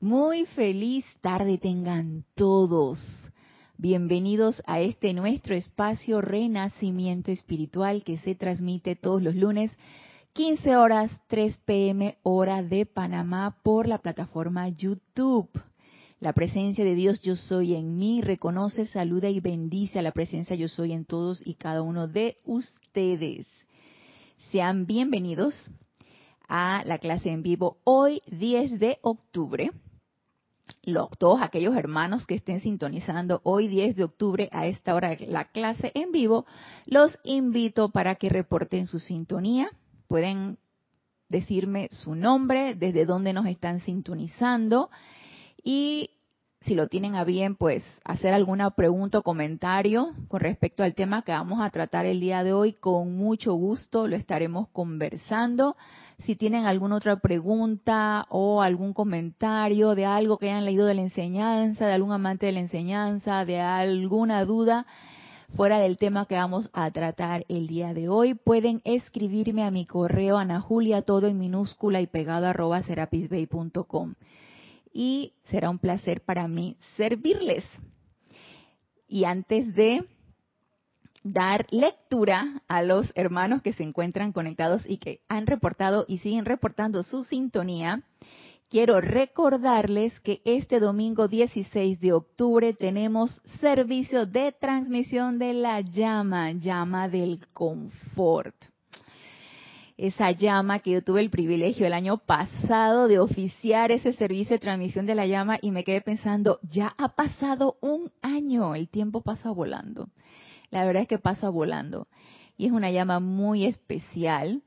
Muy feliz tarde tengan todos. Bienvenidos a este nuestro espacio Renacimiento Espiritual que se transmite todos los lunes, 15 horas 3 pm hora de Panamá por la plataforma YouTube. La presencia de Dios yo soy en mí reconoce, saluda y bendice a la presencia yo soy en todos y cada uno de ustedes. Sean bienvenidos a la clase en vivo hoy 10 de octubre todos aquellos hermanos que estén sintonizando hoy 10 de octubre a esta hora de la clase en vivo, los invito para que reporten su sintonía. Pueden decirme su nombre, desde dónde nos están sintonizando y si lo tienen a bien, pues hacer alguna pregunta o comentario con respecto al tema que vamos a tratar el día de hoy, con mucho gusto lo estaremos conversando. Si tienen alguna otra pregunta o algún comentario de algo que hayan leído de la enseñanza, de algún amante de la enseñanza, de alguna duda fuera del tema que vamos a tratar el día de hoy, pueden escribirme a mi correo Ana Julia, todo en minúscula y pegado arroba serapisbay.com. Y será un placer para mí servirles. Y antes de dar lectura a los hermanos que se encuentran conectados y que han reportado y siguen reportando su sintonía, quiero recordarles que este domingo 16 de octubre tenemos servicio de transmisión de la llama, llama del confort. Esa llama que yo tuve el privilegio el año pasado de oficiar ese servicio de transmisión de la llama y me quedé pensando, ya ha pasado un año, el tiempo pasa volando la verdad es que pasa volando. Y es una llama muy especial.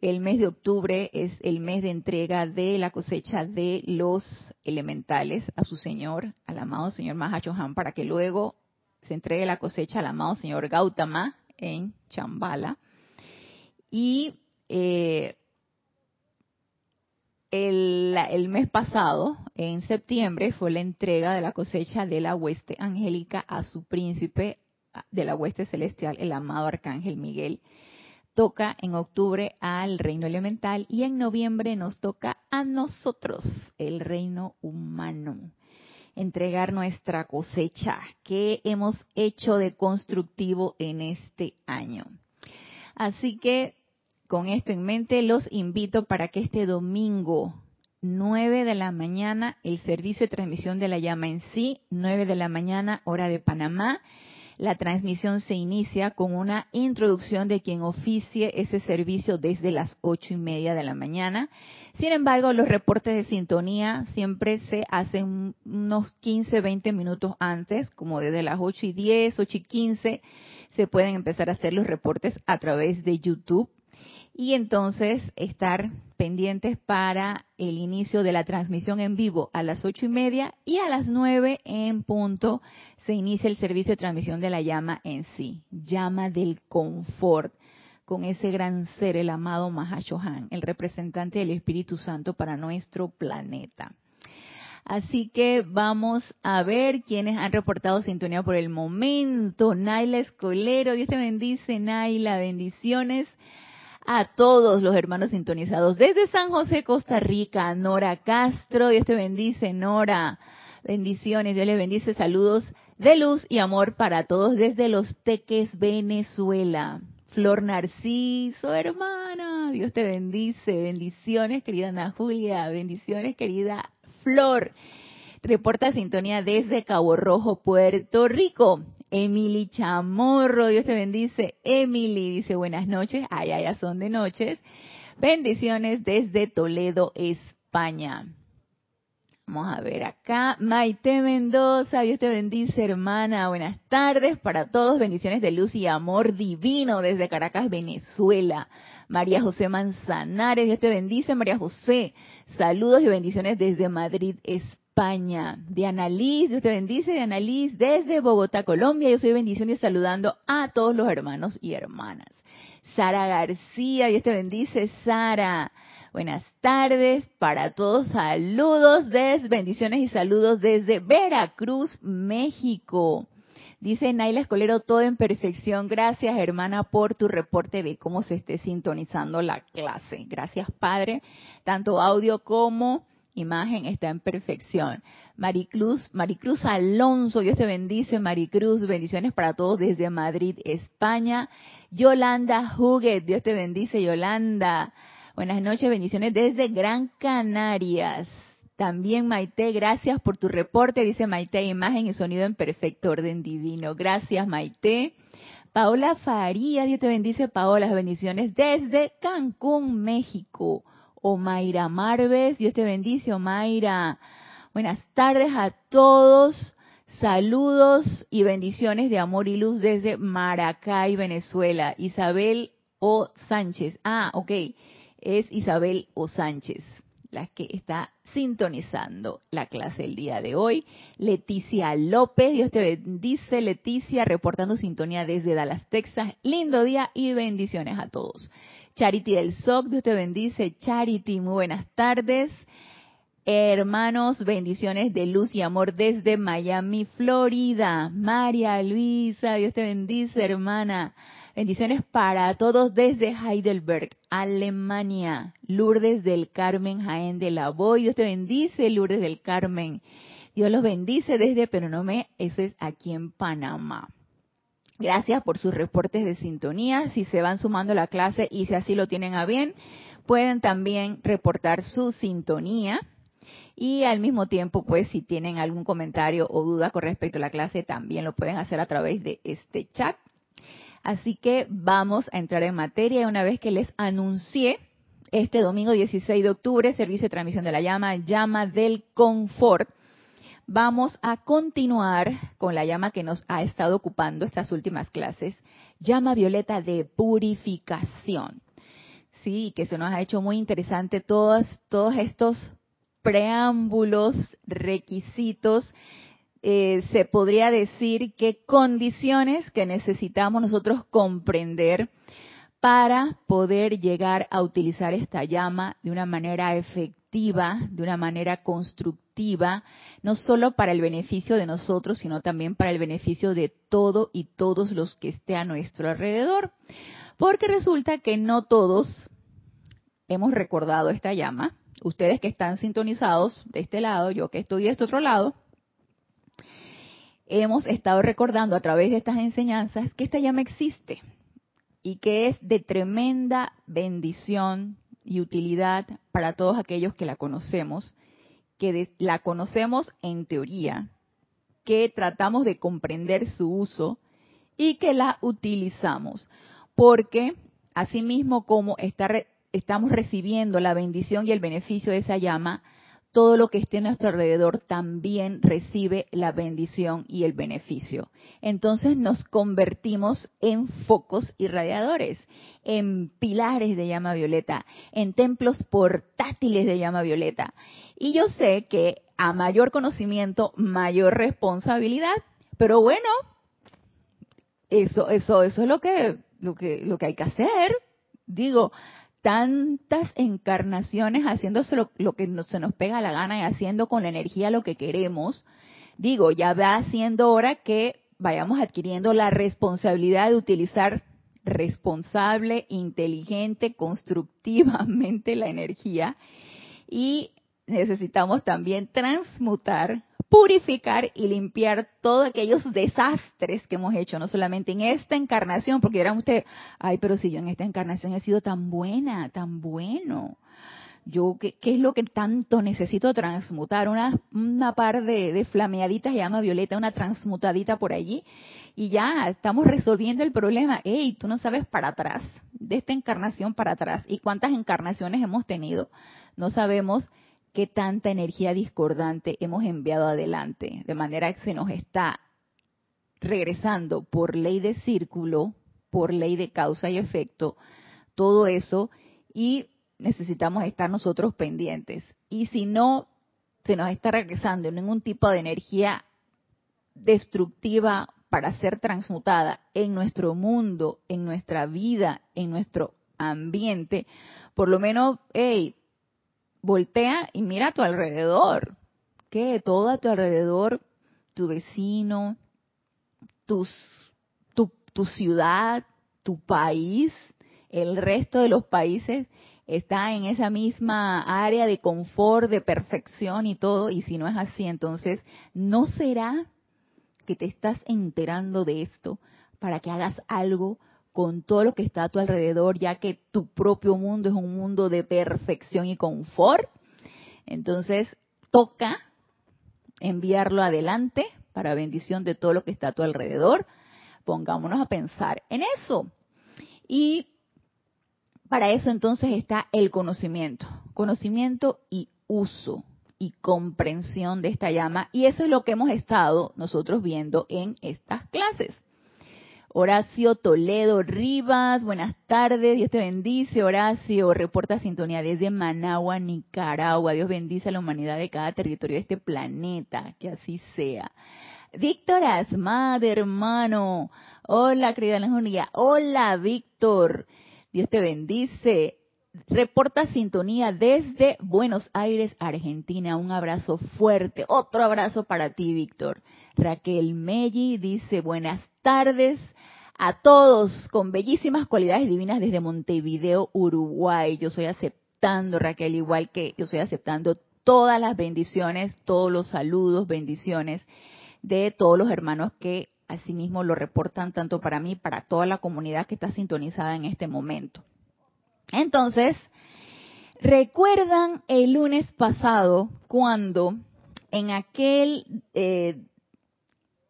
El mes de octubre es el mes de entrega de la cosecha de los elementales a su Señor, al amado Señor Mahachohan, para que luego se entregue la cosecha al amado Señor Gautama en Chambala. Y eh, el, el, mes pasado, en septiembre, fue la entrega de la cosecha de la hueste angélica a su príncipe de la hueste celestial, el amado Arcángel Miguel, toca en octubre al reino elemental y en noviembre nos toca a nosotros, el reino humano, entregar nuestra cosecha que hemos hecho de constructivo en este año. Así que con esto en mente los invito para que este domingo 9 de la mañana el servicio de transmisión de la llama en sí, 9 de la mañana hora de Panamá, la transmisión se inicia con una introducción de quien oficie ese servicio desde las ocho y media de la mañana. Sin embargo, los reportes de sintonía siempre se hacen unos 15, 20 minutos antes, como desde las ocho y 10, ocho y 15, se pueden empezar a hacer los reportes a través de YouTube y entonces estar pendientes para el inicio de la transmisión en vivo a las ocho y media y a las nueve en punto se inicia el servicio de transmisión de la llama en sí, llama del confort, con ese gran ser, el amado Mahashohan, el representante del Espíritu Santo para nuestro planeta. Así que vamos a ver quiénes han reportado sintonía por el momento. Naila Escolero, Dios te bendice, Naila, bendiciones a todos los hermanos sintonizados desde San José, Costa Rica, Nora Castro, Dios te bendice, Nora, bendiciones, Dios les bendice, saludos de luz y amor para todos desde Los Teques, Venezuela. Flor Narciso, hermana, Dios te bendice, bendiciones, querida Ana Julia, bendiciones, querida Flor. Reporta sintonía desde Cabo Rojo, Puerto Rico. Emily Chamorro, Dios te bendice. Emily dice buenas noches, ay, ya son de noches. Bendiciones desde Toledo, España. Vamos a ver acá. Maite Mendoza, Dios te bendice, hermana. Buenas tardes para todos. Bendiciones de luz y amor divino desde Caracas, Venezuela. María José Manzanares, Dios te bendice, María José. Saludos y bendiciones desde Madrid, España. España. Diana Dios te bendice, Diana Liz, desde Bogotá, Colombia. Yo soy bendición y saludando a todos los hermanos y hermanas. Sara García, Dios te bendice, Sara. Buenas tardes para todos. Saludos desde, bendiciones y saludos desde Veracruz, México. Dice Naila Escolero, todo en perfección. Gracias, hermana, por tu reporte de cómo se esté sintonizando la clase. Gracias, Padre. Tanto audio como imagen está en perfección. Maricruz, Maricruz Alonso, Dios te bendice, Maricruz, bendiciones para todos desde Madrid, España. Yolanda Huguet, Dios te bendice, Yolanda. Buenas noches, bendiciones desde Gran Canarias. También Maite, gracias por tu reporte, dice Maite, imagen y sonido en perfecto orden divino. Gracias Maite. Paola Faría, Dios te bendice, Paola, bendiciones desde Cancún, México. Omaira Marves, Dios te bendice, Omaira. Buenas tardes a todos. Saludos y bendiciones de amor y luz desde Maracay, Venezuela. Isabel O. Sánchez. Ah, ok. Es Isabel O. Sánchez, la que está sintonizando la clase el día de hoy. Leticia López, Dios te bendice. Leticia, reportando sintonía desde Dallas, Texas. Lindo día y bendiciones a todos. Charity del SOC, Dios te bendice. Charity, muy buenas tardes. Hermanos, bendiciones de luz y amor desde Miami, Florida. María Luisa, Dios te bendice, hermana. Bendiciones para todos desde Heidelberg, Alemania. Lourdes del Carmen, Jaén de la Boy. Dios te bendice, Lourdes del Carmen. Dios los bendice desde Peronomé, eso es aquí en Panamá. Gracias por sus reportes de sintonía. Si se van sumando a la clase y si así lo tienen a bien, pueden también reportar su sintonía. Y al mismo tiempo, pues si tienen algún comentario o duda con respecto a la clase, también lo pueden hacer a través de este chat. Así que vamos a entrar en materia una vez que les anuncié este domingo 16 de octubre, servicio de transmisión de la llama, llama del confort vamos a continuar con la llama que nos ha estado ocupando estas últimas clases, llama violeta de purificación. Sí, que se nos ha hecho muy interesante todos, todos estos preámbulos, requisitos, eh, se podría decir que condiciones que necesitamos nosotros comprender para poder llegar a utilizar esta llama de una manera efectiva, de una manera constructiva no solo para el beneficio de nosotros, sino también para el beneficio de todo y todos los que esté a nuestro alrededor. Porque resulta que no todos hemos recordado esta llama. Ustedes que están sintonizados de este lado, yo que estoy de este otro lado, hemos estado recordando a través de estas enseñanzas que esta llama existe y que es de tremenda bendición y utilidad para todos aquellos que la conocemos que la conocemos en teoría, que tratamos de comprender su uso y que la utilizamos. Porque asimismo como estamos recibiendo la bendición y el beneficio de esa llama, todo lo que esté a nuestro alrededor también recibe la bendición y el beneficio. Entonces nos convertimos en focos irradiadores, en pilares de llama violeta, en templos portátiles de llama violeta. Y yo sé que a mayor conocimiento, mayor responsabilidad, pero bueno, eso, eso, eso es lo que, lo que, lo que hay que hacer. Digo, tantas encarnaciones haciéndose lo, que se nos pega la gana y haciendo con la energía lo que queremos, digo, ya va siendo hora que vayamos adquiriendo la responsabilidad de utilizar responsable, inteligente, constructivamente la energía y necesitamos también transmutar purificar y limpiar todos aquellos desastres que hemos hecho, no solamente en esta encarnación, porque dirán ustedes, ay, pero si yo en esta encarnación he sido tan buena, tan bueno, yo, ¿qué, es lo que tanto necesito transmutar? Una, una par de, de flameaditas llama Violeta, una transmutadita por allí, y ya estamos resolviendo el problema. Ey, tú no sabes para atrás, de esta encarnación para atrás, y cuántas encarnaciones hemos tenido, no sabemos qué tanta energía discordante hemos enviado adelante, de manera que se nos está regresando por ley de círculo, por ley de causa y efecto, todo eso y necesitamos estar nosotros pendientes. Y si no se nos está regresando ningún tipo de energía destructiva para ser transmutada en nuestro mundo, en nuestra vida, en nuestro ambiente, por lo menos, hey, voltea y mira a tu alrededor. que Todo a tu alrededor, tu vecino, tus, tu, tu ciudad, tu país, el resto de los países está en esa misma área de confort, de perfección y todo, y si no es así, entonces, ¿no será que te estás enterando de esto para que hagas algo con todo lo que está a tu alrededor, ya que tu propio mundo es un mundo de perfección y confort? Entonces, toca enviarlo adelante para bendición de todo lo que está a tu alrededor. Pongámonos a pensar en eso. Y para eso entonces está el conocimiento, conocimiento y uso y comprensión de esta llama. Y eso es lo que hemos estado nosotros viendo en estas clases. Horacio Toledo Rivas, buenas tardes, Dios te bendice. Horacio, reporta sintonía desde Managua, Nicaragua. Dios bendice a la humanidad de cada territorio de este planeta, que así sea. Víctor Asmad, hermano. Hola, querida Leonía. Hola, Víctor. Dios te bendice. Reporta sintonía desde Buenos Aires, Argentina. Un abrazo fuerte. Otro abrazo para ti, Víctor. Raquel Melli dice buenas tardes a todos con bellísimas cualidades divinas desde Montevideo, Uruguay. Yo soy aceptando, Raquel, igual que yo estoy aceptando todas las bendiciones, todos los saludos, bendiciones de todos los hermanos que asimismo lo reportan tanto para mí, para toda la comunidad que está sintonizada en este momento. Entonces, ¿recuerdan el lunes pasado cuando en aquel eh,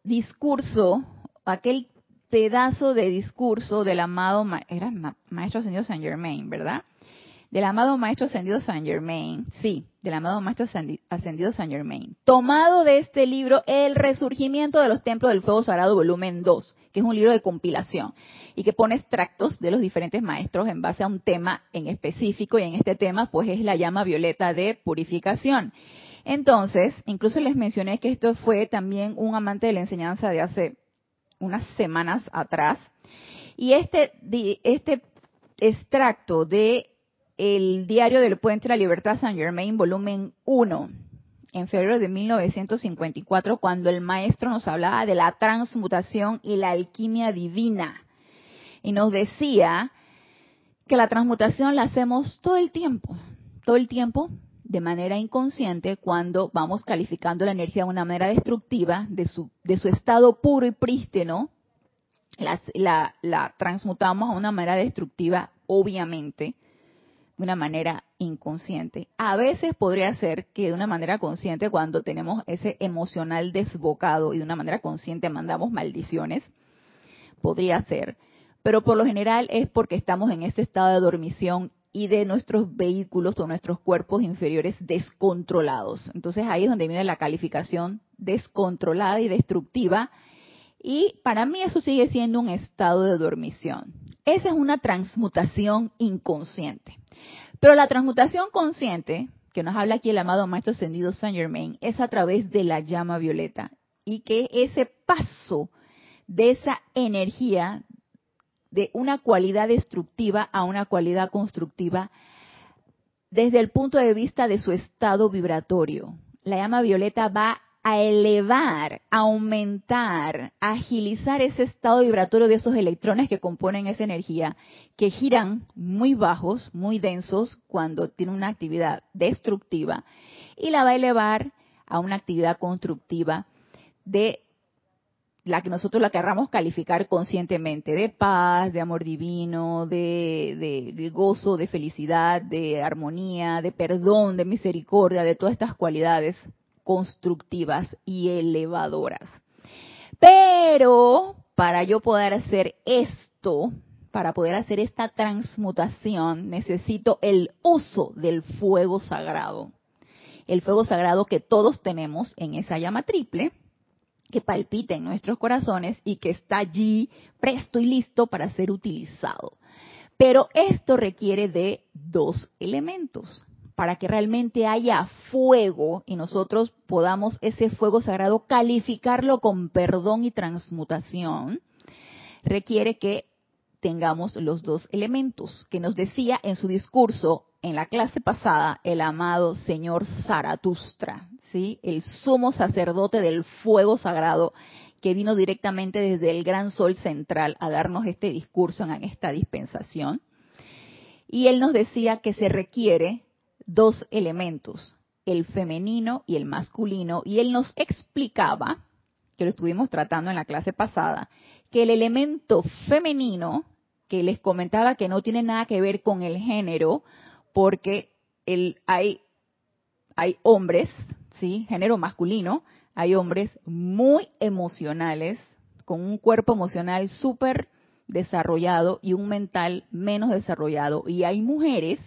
discurso, aquel pedazo de discurso del amado, Maestro Ascendido Saint Germain, ¿verdad? Del amado Maestro Ascendido Saint Germain, sí, del amado Maestro Ascendido Saint Germain, tomado de este libro El Resurgimiento de los Templos del Fuego Sagrado, volumen 2, que es un libro de compilación y que pone extractos de los diferentes maestros en base a un tema en específico y en este tema pues es la llama violeta de purificación. Entonces, incluso les mencioné que esto fue también un amante de la enseñanza de hace unas semanas atrás y este este extracto de el diario del Puente de la Libertad San Germain, volumen 1, en febrero de 1954, cuando el maestro nos hablaba de la transmutación y la alquimia divina. Y nos decía que la transmutación la hacemos todo el tiempo, todo el tiempo de manera inconsciente cuando vamos calificando la energía de una manera destructiva de su, de su estado puro y prístino, la, la transmutamos a una manera destructiva, obviamente, de una manera inconsciente. A veces podría ser que de una manera consciente, cuando tenemos ese emocional desbocado y de una manera consciente mandamos maldiciones, podría ser. Pero por lo general es porque estamos en ese estado de dormición y de nuestros vehículos o nuestros cuerpos inferiores descontrolados. Entonces ahí es donde viene la calificación descontrolada y destructiva. Y para mí eso sigue siendo un estado de dormición. Esa es una transmutación inconsciente. Pero la transmutación consciente, que nos habla aquí el amado Maestro Ascendido Saint Germain, es a través de la llama violeta. Y que ese paso de esa energía, de una cualidad destructiva a una cualidad constructiva, desde el punto de vista de su estado vibratorio. La llama violeta va a elevar, aumentar, agilizar ese estado vibratorio de esos electrones que componen esa energía, que giran muy bajos, muy densos cuando tiene una actividad destructiva, y la va a elevar a una actividad constructiva de la que nosotros la querramos calificar conscientemente, de paz, de amor divino, de, de, gozo, de felicidad, de armonía, de perdón, de misericordia, de todas estas cualidades constructivas y elevadoras. Pero para yo poder hacer esto, para poder hacer esta transmutación, necesito el uso del fuego sagrado. El fuego sagrado que todos tenemos en esa llama triple, que palpita en nuestros corazones y que está allí presto y listo para ser utilizado. Pero esto requiere de dos elementos para que realmente haya fuego y nosotros podamos ese fuego sagrado calificarlo con perdón y transmutación, requiere que tengamos los dos elementos que nos decía en su discurso en la clase pasada el amado señor Zaratustra, ¿sí? El sumo sacerdote del fuego sagrado que vino directamente desde el gran sol central a darnos este discurso en esta dispensación Y él nos decía que se requiere dos elementos, el femenino y el masculino, y él nos explicaba, que lo estuvimos tratando en la clase pasada, que el elemento femenino, que les comentaba que no tiene nada que ver con el género, porque el, hay, hombres, ¿sí? Género masculino, hay hombres muy emocionales, con un cuerpo emocional súper desarrollado y un mental menos desarrollado. Y hay mujeres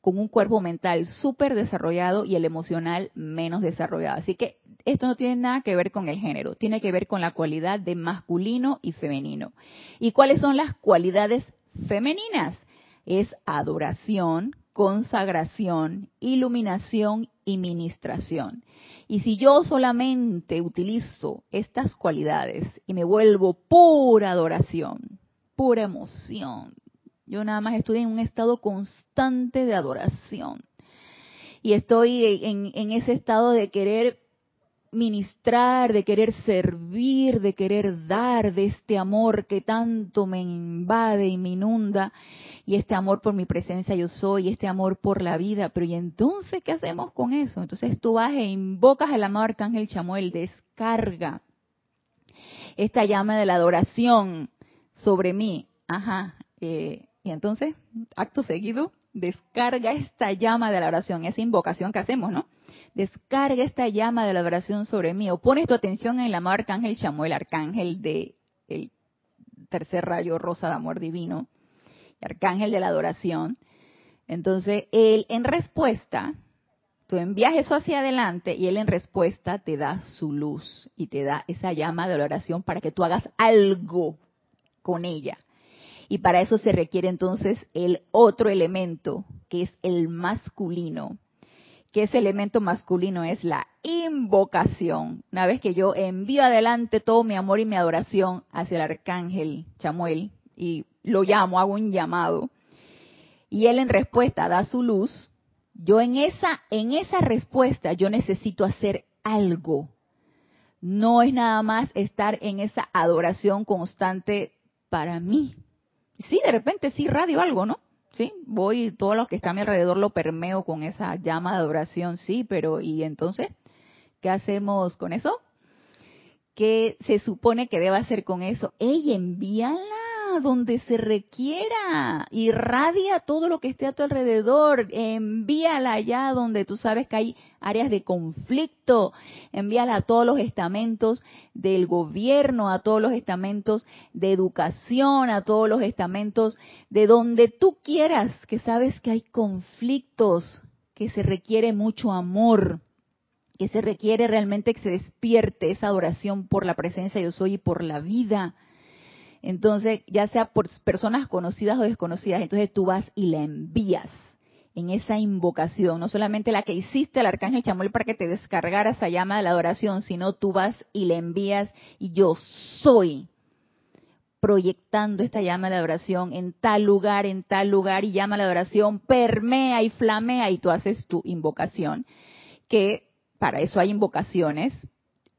con un cuerpo mental súper desarrollado y el emocional menos desarrollado. Así que esto no tiene nada que ver con el género, tiene que ver con la cualidad de masculino y femenino. ¿Y cuáles son las cualidades femeninas? Es adoración, consagración, iluminación y ministración. Y si yo solamente utilizo estas cualidades y me vuelvo pura adoración, pura emoción, yo nada más estoy en un estado constante de adoración. Y estoy en, ese estado de querer ministrar, de querer servir, de querer dar de este amor que tanto me invade y me inunda, y este amor por mi presencia yo soy, este amor por la vida. Pero ¿y entonces qué hacemos con eso? Entonces tú vas e invocas al amado Arcángel Chamuel, descarga esta llama de la adoración sobre mí. Ajá. Eh, y entonces, acto seguido, descarga esta llama de la oración, esa invocación que hacemos, ¿no? descarga esta llama de la oración sobre mí, o pones tu atención en el amado arcángel Chamuel, arcángel de el tercer rayo rosa de amor divino, arcángel de la adoración. Entonces, él en respuesta, tú envías eso hacia adelante y él en respuesta te da su luz y te da esa llama de la oración para que tú hagas algo con ella. Y para eso se requiere entonces el otro elemento, que es el masculino, que ese elemento masculino es la invocación. Una vez que yo envío adelante todo mi amor y mi adoración hacia el arcángel Chamuel y lo llamo, hago un llamado, y él en respuesta da su luz, yo en esa, en esa respuesta yo necesito hacer algo. No es nada más estar en esa adoración constante para mí. Sí, de repente sí radio algo, ¿no? sí, voy, todo lo que está a mi alrededor lo permeo con esa llama de adoración, sí, pero ¿y entonces qué hacemos con eso? ¿Qué se supone que debe hacer con eso? ¡Ey, envíala! Donde se requiera, irradia todo lo que esté a tu alrededor, envíala allá donde tú sabes que hay áreas de conflicto, envíala a todos los estamentos del gobierno, a todos los estamentos de educación, a todos los estamentos de donde tú quieras, que sabes que hay conflictos, que se requiere mucho amor, que se requiere realmente que se despierte esa adoración por la presencia de yo soy y por la vida entonces, ya sea por personas conocidas o desconocidas, entonces tú vas y la envías en esa invocación, no solamente la que hiciste al arcángel Chamuel para que te descargara esa llama de la adoración, sino tú vas y la envías y yo soy proyectando esta llama de adoración en tal lugar, en tal lugar y llama la adoración, permea y flamea y tú haces tu invocación, que para eso hay invocaciones,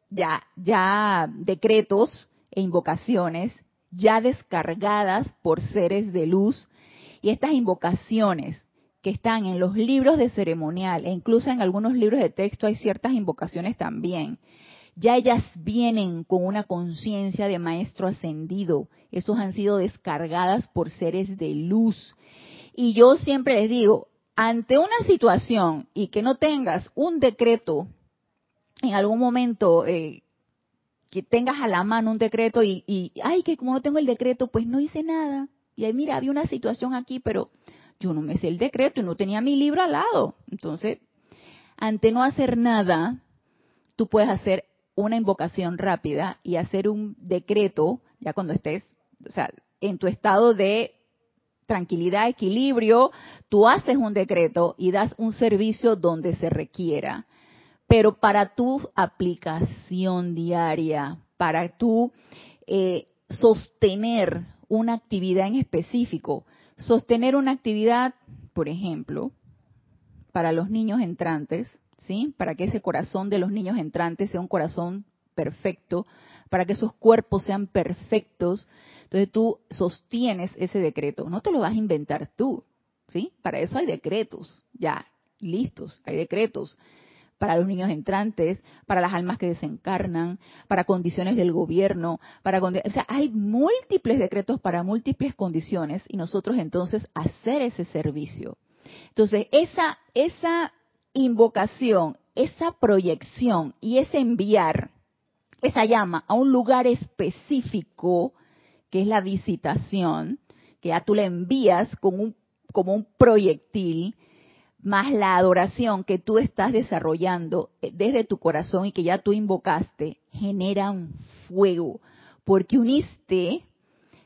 ya, ya decretos e invocaciones ya descargadas por seres de luz y estas invocaciones que están en los libros de ceremonial e incluso en algunos libros de texto hay ciertas invocaciones también. Ya ellas vienen con una conciencia de maestro ascendido. Esos han sido descargadas por seres de luz. Y yo siempre les digo, ante una situación y que no tengas un decreto en algún momento eh, que tengas a la mano un decreto y, y, ay, que como no tengo el decreto, pues no hice nada. Y ahí, mira, había una situación aquí, pero yo no me sé el decreto y no tenía mi libro al lado. Entonces, ante no hacer nada, tú puedes hacer una invocación rápida y hacer un decreto, ya cuando estés, o sea, en tu estado de tranquilidad, equilibrio, tú haces un decreto y das un servicio donde se requiera pero para tu aplicación diaria, para tu eh, sostener una actividad en específico, sostener una actividad, por ejemplo, para los niños entrantes, ¿sí? Para que ese corazón de los niños entrantes sea un corazón perfecto, para que esos cuerpos sean perfectos. Entonces tú sostienes ese decreto, no te lo vas a inventar tú. ¿sí? Para eso hay decretos, ya, listos, hay decretos para los niños entrantes, para las almas que desencarnan, para condiciones del gobierno, para o sea, hay múltiples decretos para múltiples condiciones y nosotros entonces hacer ese servicio. Entonces, esa esa invocación, esa proyección y ese enviar esa llama a un lugar específico, que es la visitación, que ya tú le envías con un, como un proyectil, más la adoración que tú estás desarrollando eh, desde tu corazón y que ya tú invocaste, genera un fuego, porque uniste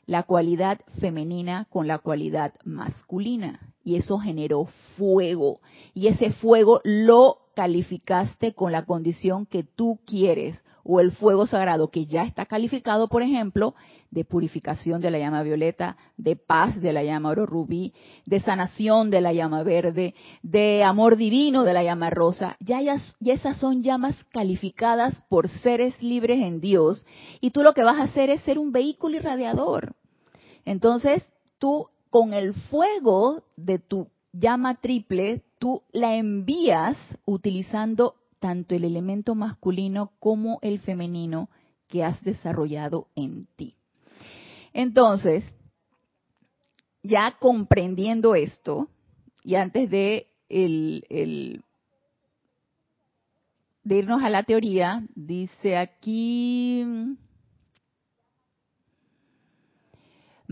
la cualidad femenina con la cualidad masculina y eso generó fuego y ese fuego lo calificaste con la condición que tú quieres o el fuego sagrado que ya está calificado, por ejemplo, de purificación de la llama violeta, de paz de la llama oro rubí, de sanación de la llama verde, de amor divino de la llama rosa. Ya, ya, esas son llamas calificadas por seres libres en Dios y tú lo que vas a hacer es ser un vehículo irradiador. Entonces, tú con el fuego de tu llama triple, tú la envías utilizando tanto el elemento masculino como el femenino que has desarrollado en ti. Entonces, ya comprendiendo esto, y antes de, el, de irnos a la teoría, dice aquí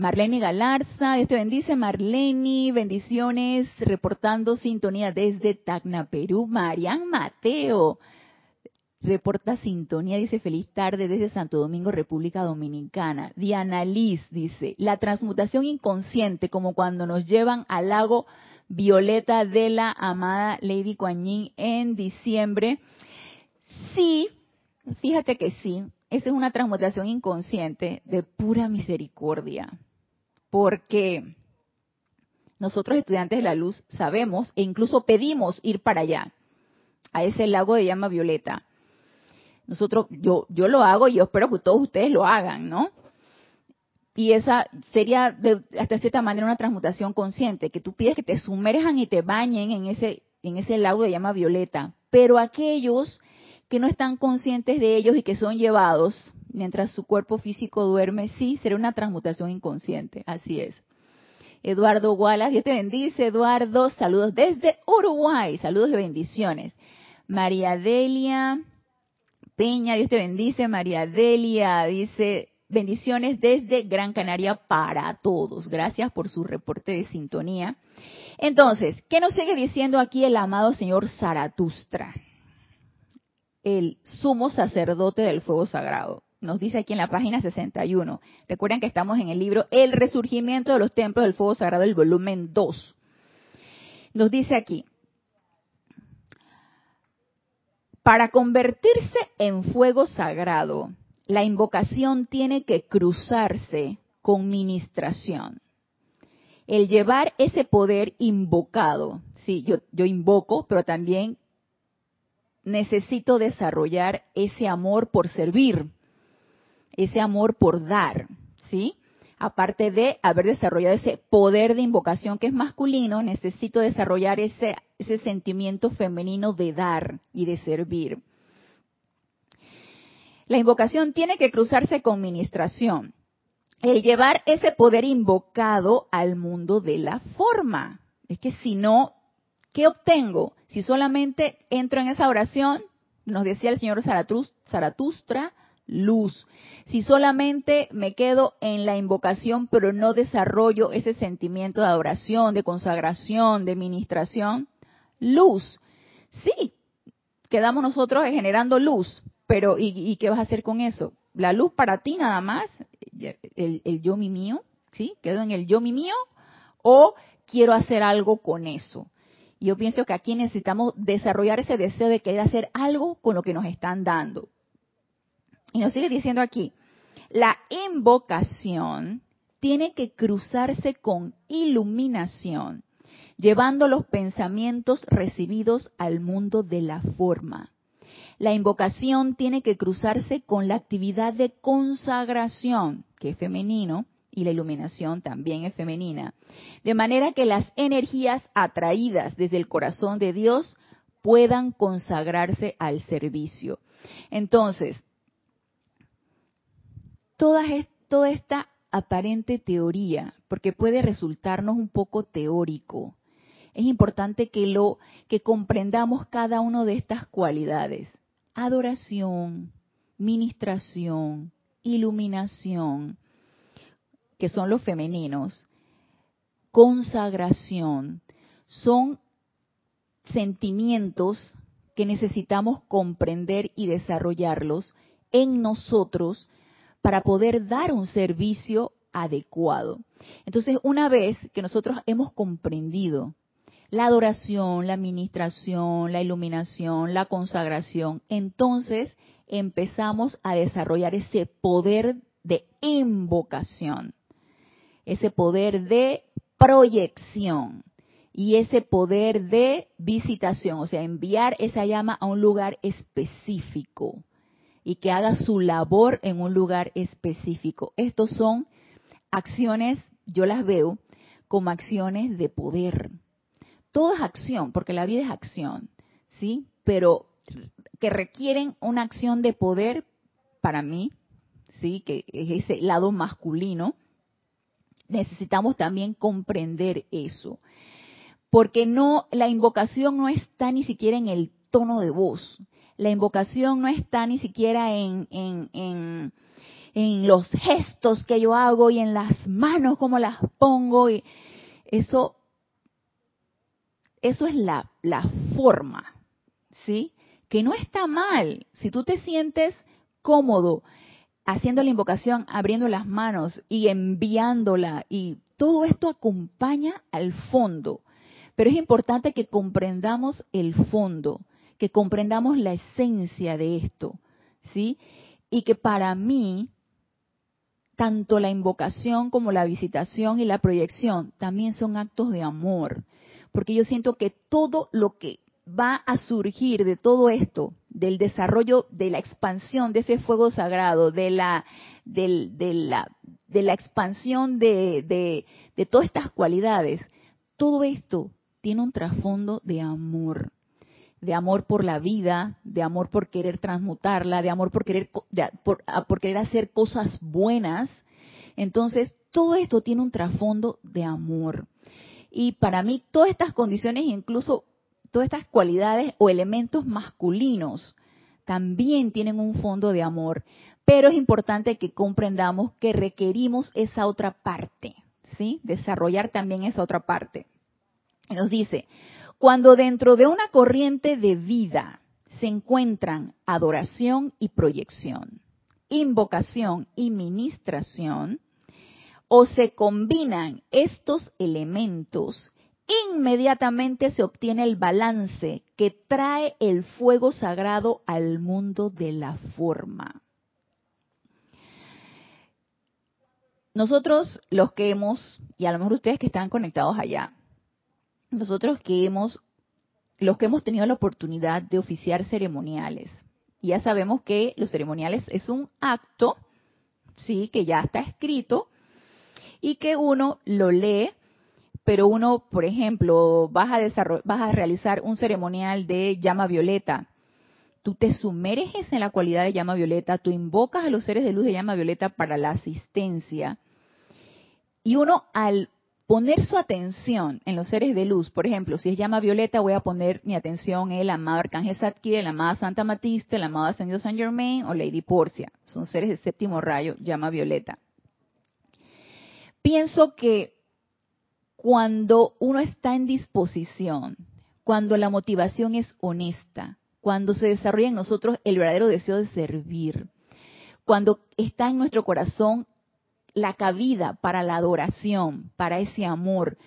Marlene Galarza, Dios te bendice, Marlene, bendiciones, reportando sintonía desde Tacna, Perú. Marian Mateo, reporta sintonía, dice feliz tarde desde Santo Domingo, República Dominicana. Diana Liz dice, la transmutación inconsciente, como cuando nos llevan al lago Violeta de la amada Lady Kuan en diciembre. Sí, fíjate que sí, esa es una transmutación inconsciente de pura misericordia. Porque nosotros estudiantes de la luz sabemos e incluso pedimos ir para allá, a ese lago de llama violeta. Nosotros, yo, yo lo hago y yo espero que todos ustedes lo hagan, ¿no? Y esa sería de, hasta cierta manera una transmutación consciente, que tú pides que te sumerjan y te bañen en ese, en ese lago de llama violeta. Pero aquellos que no están conscientes de ellos y que son llevados mientras su cuerpo físico duerme, sí, será una transmutación inconsciente, así es. Eduardo Wallace, Dios te bendice, Eduardo, saludos desde Uruguay, saludos y bendiciones. María Delia Peña, Dios te bendice, María Delia dice, bendiciones desde Gran Canaria para todos. Gracias por su reporte de sintonía. Entonces, ¿qué nos sigue diciendo aquí el amado señor Zaratustra? El sumo sacerdote del fuego sagrado. Nos dice aquí en la página 61. Recuerden que estamos en el libro El resurgimiento de los templos del fuego sagrado, el volumen 2. Nos dice aquí, para convertirse en fuego sagrado, la invocación tiene que cruzarse con ministración. El llevar ese poder invocado, sí, yo, yo invoco, pero también necesito desarrollar ese amor por servir, ese amor por dar, ¿sí? Aparte de haber desarrollado ese poder de invocación que es masculino, necesito desarrollar ese, ese sentimiento femenino de dar y de servir. La invocación tiene que cruzarse con ministración. El llevar ese poder invocado al mundo de la forma. Es que si no, ¿Qué obtengo? Si solamente entro en esa oración, nos decía el señor Zaratustra, luz. Si solamente me quedo en la invocación, pero no desarrollo ese sentimiento de adoración, de consagración, de ministración, luz. Sí, quedamos nosotros generando luz, pero ¿y, qué vas a hacer con eso? La luz para ti nada más, el, el yo mi mío, ¿sí? ¿Quedo en el yo mi mío? ¿O quiero hacer algo con eso? Yo pienso que aquí necesitamos desarrollar ese deseo de querer hacer algo con lo que nos están dando. Y nos sigue diciendo aquí, la invocación tiene que cruzarse con iluminación, llevando los pensamientos recibidos al mundo de la forma. La invocación tiene que cruzarse con la actividad de consagración, que es femenino, y la iluminación también es femenina. De manera que las energías atraídas desde el corazón de Dios puedan consagrarse al servicio. Entonces, toda, esta aparente teoría, porque puede resultarnos un poco teórico, es importante que lo que comprendamos cada una de estas cualidades. Adoración, ministración, iluminación, que son los femeninos, consagración, son sentimientos que necesitamos comprender y desarrollarlos en nosotros para poder dar un servicio adecuado. Entonces, una vez que nosotros hemos comprendido la adoración, la administración, la iluminación, la consagración, entonces empezamos a desarrollar ese poder de invocación ese poder de proyección y ese poder de visitación, o sea, enviar esa llama a un lugar específico y que haga su labor en un lugar específico. Estos son acciones, yo las veo como acciones de poder. Todo es acción, porque la vida es acción, ¿sí? Pero que requieren una acción de poder para mí, ¿sí? Que es ese lado masculino, necesitamos también comprender eso. Porque no, la invocación no está ni siquiera en el tono de voz. La invocación no está ni siquiera en, en, en, en los gestos que yo hago y en las manos como las pongo. Y eso, eso es la, la forma, ¿sí? Que no está mal. Si tú te sientes cómodo haciendo la invocación, abriendo las manos y enviándola y todo esto acompaña al fondo. Pero es importante que comprendamos el fondo, que comprendamos la esencia de esto, ¿sí? Y que para mí tanto la invocación como la visitación y la proyección también son actos de amor, porque yo siento que todo lo que va a surgir de todo esto, del desarrollo, de la expansión de ese fuego sagrado, de la, expansión de, todas estas cualidades, todo esto tiene un trasfondo de amor, de amor por la vida, de amor por querer transmutarla, de amor por querer, por querer hacer cosas buenas. Entonces, todo esto tiene un trasfondo de amor. Y para mí, todas estas condiciones, incluso todas estas cualidades o elementos masculinos también tienen un fondo de amor, pero es importante que comprendamos que requerimos esa otra parte, ¿sí? Desarrollar también esa otra parte. Nos dice, cuando dentro de una corriente de vida se encuentran adoración y proyección, invocación y ministración, o se combinan estos elementos inmediatamente se obtiene el balance que trae el fuego sagrado al mundo de la forma. Nosotros los que hemos, y a lo mejor ustedes que están conectados allá, nosotros que hemos, los que hemos tenido la oportunidad de oficiar ceremoniales, ya sabemos que los ceremoniales es un acto, sí, que ya está escrito y que uno lo lee pero uno, por ejemplo, vas a, vas a realizar un ceremonial de llama violeta, tú te sumerges en la cualidad de llama violeta, tú invocas a los seres de luz de llama violeta para la asistencia, y uno al poner su atención en los seres de luz, por ejemplo, si es llama violeta, voy a poner mi atención en el amado Arcángel Satki, el amado Santa Matista, el amado Ascendido San Germain o Lady Porcia. Son seres de séptimo rayo, llama violeta. Pienso que cuando uno está en disposición, cuando la motivación es honesta, cuando se desarrolla en nosotros el verdadero deseo de servir, cuando está en nuestro corazón la cabida para la adoración, para ese amor,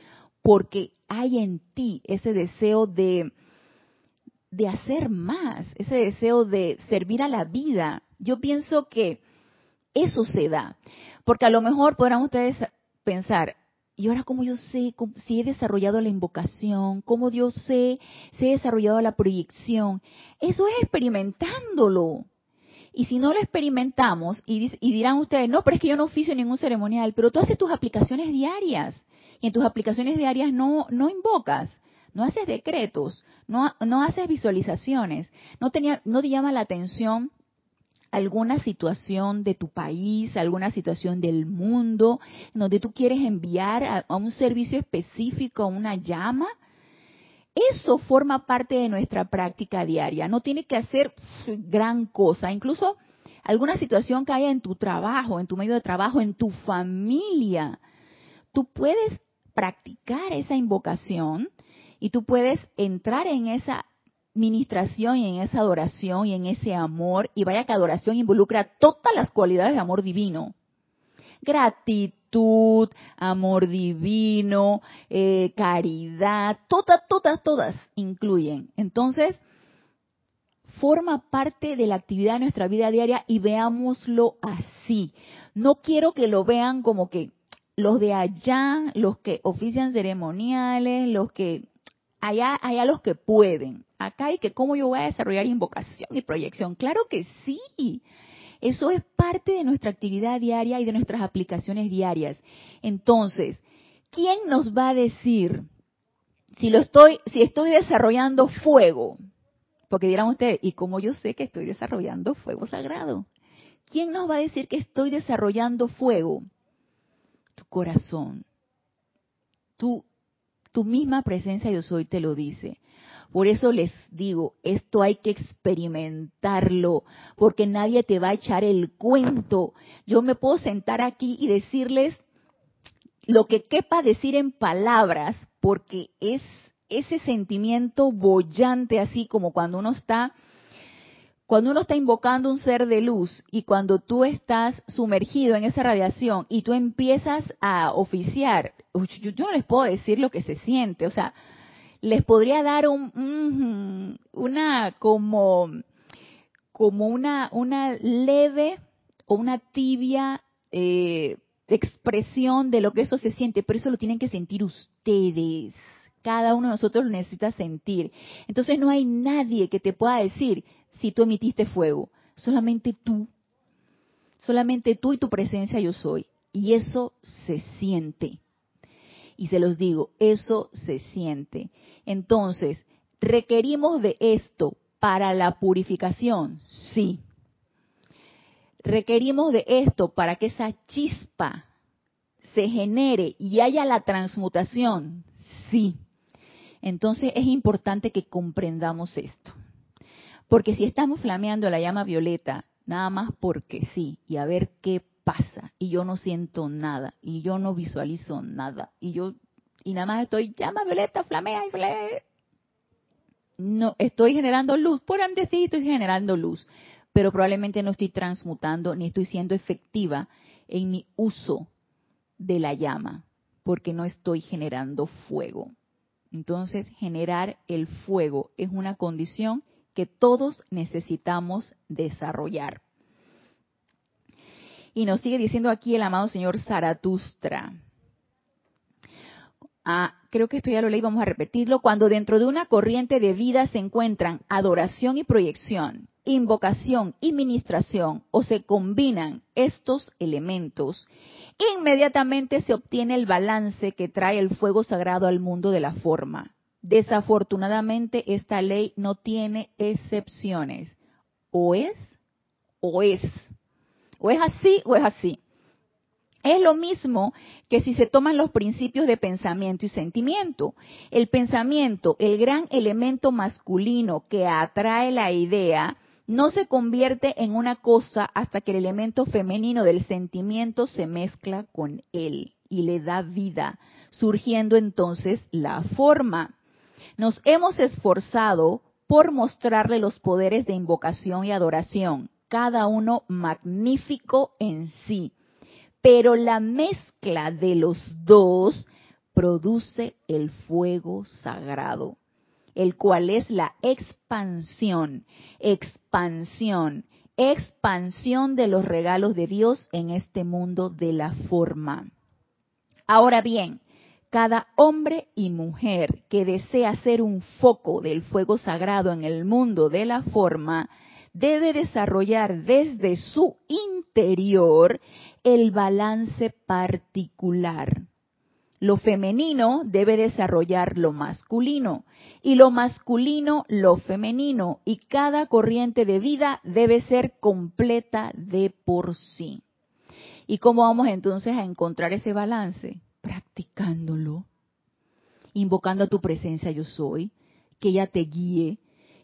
porque hay en ti ese deseo de, de hacer más, ese deseo de servir a la vida. Yo pienso que eso se da, porque a lo mejor podrán ustedes pensar, y ahora cómo yo sé si he desarrollado la invocación, cómo yo sé si he desarrollado la proyección. Eso es experimentándolo. Y si no lo experimentamos, y, dirán ustedes, no, pero es que yo no oficio ningún ceremonial, pero tú haces tus aplicaciones diarias, y en tus aplicaciones diarias no, no invocas, no haces decretos, no, no haces visualizaciones, no, tenía, no te llama la atención alguna situación de tu país, alguna situación del mundo, donde tú quieres enviar a, un servicio específico, a una llama, eso forma parte de nuestra práctica diaria. No tiene que hacer gran cosa. Incluso alguna situación que haya en tu trabajo, en tu medio de trabajo, en tu familia. Tú puedes practicar esa invocación y tú puedes entrar en esa ministración y en esa adoración y en ese amor. Y vaya que adoración involucra todas las cualidades de amor divino. Gratitud amor divino, eh, caridad, todas, todas, todas incluyen. Entonces, forma parte de la actividad de nuestra vida diaria y veámoslo así. No quiero que lo vean como que los de allá, los que ofician ceremoniales, los que allá, allá los que pueden. Acá hay que cómo yo voy a desarrollar invocación y proyección. Claro que sí. Eso es parte de nuestra actividad diaria y de nuestras aplicaciones diarias. Entonces, ¿quién nos va a decir si lo estoy, si estoy desarrollando fuego? Porque dirán ustedes, ¿y cómo yo sé que estoy desarrollando fuego sagrado? ¿Quién nos va a decir que estoy desarrollando fuego? Tu corazón. Tu, tu misma presencia yo soy te lo dice. Por eso les digo, esto hay que experimentarlo, porque nadie te va a echar el cuento. Yo me puedo sentar aquí y decirles lo que quepa decir en palabras, porque es ese sentimiento bollante, así como cuando uno está cuando uno está invocando un ser de luz y cuando tú estás sumergido en esa radiación y tú empiezas a oficiar, yo, yo, no les puedo decir lo que se siente, o sea, les podría dar un, una como, como una, una leve o una tibia eh, expresión de lo que eso se siente, pero eso lo tienen que sentir ustedes. Cada uno de nosotros lo necesita sentir. Entonces no hay nadie que te pueda decir si tú emitiste fuego. Solamente tú. Solamente tú y tu presencia yo soy. Y eso se siente. Y se los digo, eso se siente. Entonces, ¿requerimos de esto para la purificación? Sí. ¿Requerimos de esto para que esa chispa se genere y haya la transmutación? Sí. Entonces es importante que comprendamos esto. Porque si estamos flameando la llama violeta, nada más porque sí, y a ver qué pasa, y yo no siento nada, y yo no visualizo nada, y yo y nada más estoy, llama violeta, flamea y flamea. No, estoy generando luz, por decir estoy generando luz, pero probablemente no estoy transmutando ni estoy siendo efectiva en mi uso de la llama, porque no estoy generando fuego. Entonces, generar el fuego es una condición que todos necesitamos desarrollar. Y nos sigue diciendo aquí el amado señor Zaratustra. Ah, creo que esto ya lo leí, vamos a repetirlo. Cuando dentro de una corriente de vida se encuentran adoración y proyección, invocación y ministración, o se combinan estos elementos, inmediatamente se obtiene el balance que trae el fuego sagrado al mundo de la forma. Desafortunadamente, esta ley no tiene excepciones. O es, o es. O es así, o es así. Es lo mismo que si se toman los principios de pensamiento y sentimiento. El pensamiento, el gran elemento masculino que atrae la idea, no se convierte en una cosa hasta que el elemento femenino del sentimiento se mezcla con él y le da vida, surgiendo entonces la forma. Nos hemos esforzado por mostrarle los poderes de invocación y adoración, cada uno magnífico en sí pero la mezcla de los dos produce el fuego sagrado, el cual es la expansión, expansión, expansión de los regalos de Dios en este mundo de la forma. Ahora bien, cada hombre y mujer que desea ser un foco del fuego sagrado en el mundo de la forma, debe desarrollar desde su interior el balance particular. Lo femenino debe desarrollar lo masculino y lo masculino lo femenino y cada corriente de vida debe ser completa de por sí. ¿Y cómo vamos entonces a encontrar ese balance? Practicándolo, invocando a tu presencia yo soy, que ella te guíe,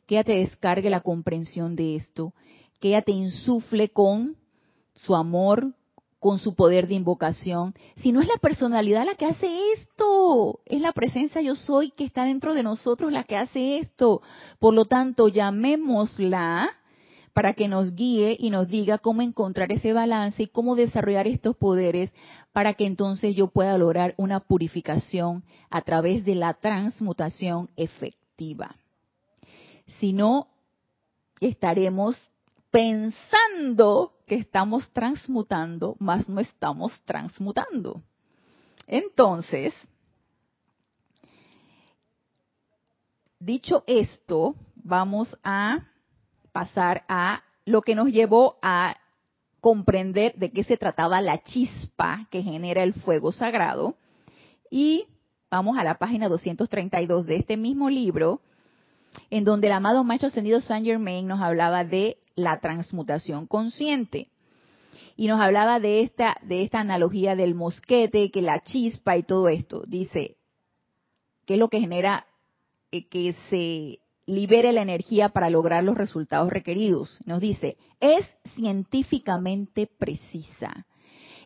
que ella te descargue la comprensión de esto, que ella te insufle con su amor, con su poder de invocación, si no es la personalidad la que hace esto, es la presencia yo soy que está dentro de nosotros la que hace esto. Por lo tanto, llamémosla para que nos guíe y nos diga cómo encontrar ese balance y cómo desarrollar estos poderes para que entonces yo pueda lograr una purificación a través de la transmutación efectiva. Si no, estaremos pensando que estamos transmutando, mas no estamos transmutando. Entonces, dicho esto, vamos a pasar a lo que nos llevó a comprender de qué se trataba la chispa que genera el fuego sagrado. Y vamos a la página 232 de este mismo libro, en donde el amado Maestro Ascendido Saint Germain nos hablaba de la transmutación consciente. Y nos hablaba de esta, de esta analogía del mosquete, que la chispa y todo esto. Dice, ¿qué es lo que genera eh, que se libere la energía para lograr los resultados requeridos? Nos dice, es científicamente precisa.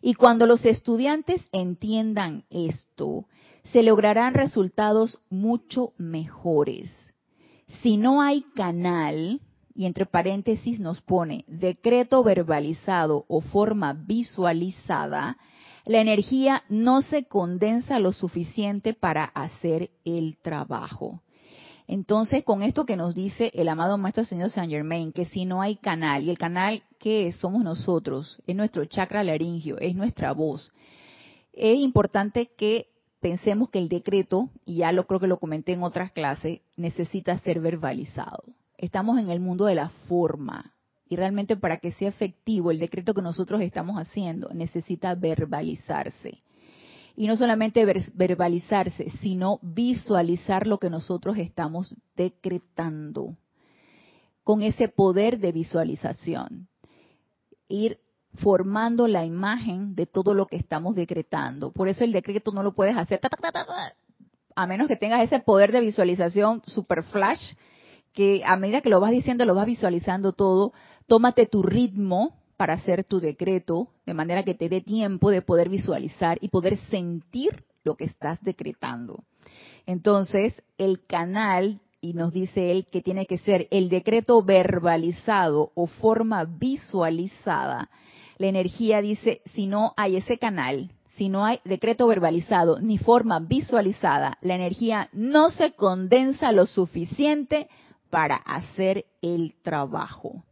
Y cuando los estudiantes entiendan esto, se lograrán resultados mucho mejores. Si no hay canal, y entre paréntesis nos pone decreto verbalizado o forma visualizada, la energía no se condensa lo suficiente para hacer el trabajo. Entonces, con esto que nos dice el amado Maestro Señor Saint Germain, que si no hay canal, y el canal que somos nosotros, es nuestro chakra laringio, es nuestra voz, es importante que pensemos que el decreto, y ya lo creo que lo comenté en otras clases, necesita ser verbalizado estamos en el mundo de la forma. Y realmente para que sea efectivo el decreto que nosotros estamos haciendo necesita verbalizarse. Y no solamente verbalizarse, sino visualizar lo que nosotros estamos decretando. Con ese poder de visualización. Ir formando la imagen de todo lo que estamos decretando. Por eso el decreto no lo puedes hacer a menos que tengas ese poder de visualización super flash que a medida que lo vas diciendo, lo vas visualizando todo, tómate tu ritmo para hacer tu decreto, de manera que te dé tiempo de poder visualizar y poder sentir lo que estás decretando. Entonces, el canal, y nos dice él que tiene que ser el decreto verbalizado o forma visualizada. La energía dice, si no hay ese canal, si no hay decreto verbalizado ni forma visualizada, la energía no se condensa lo suficiente para hacer el trabajo.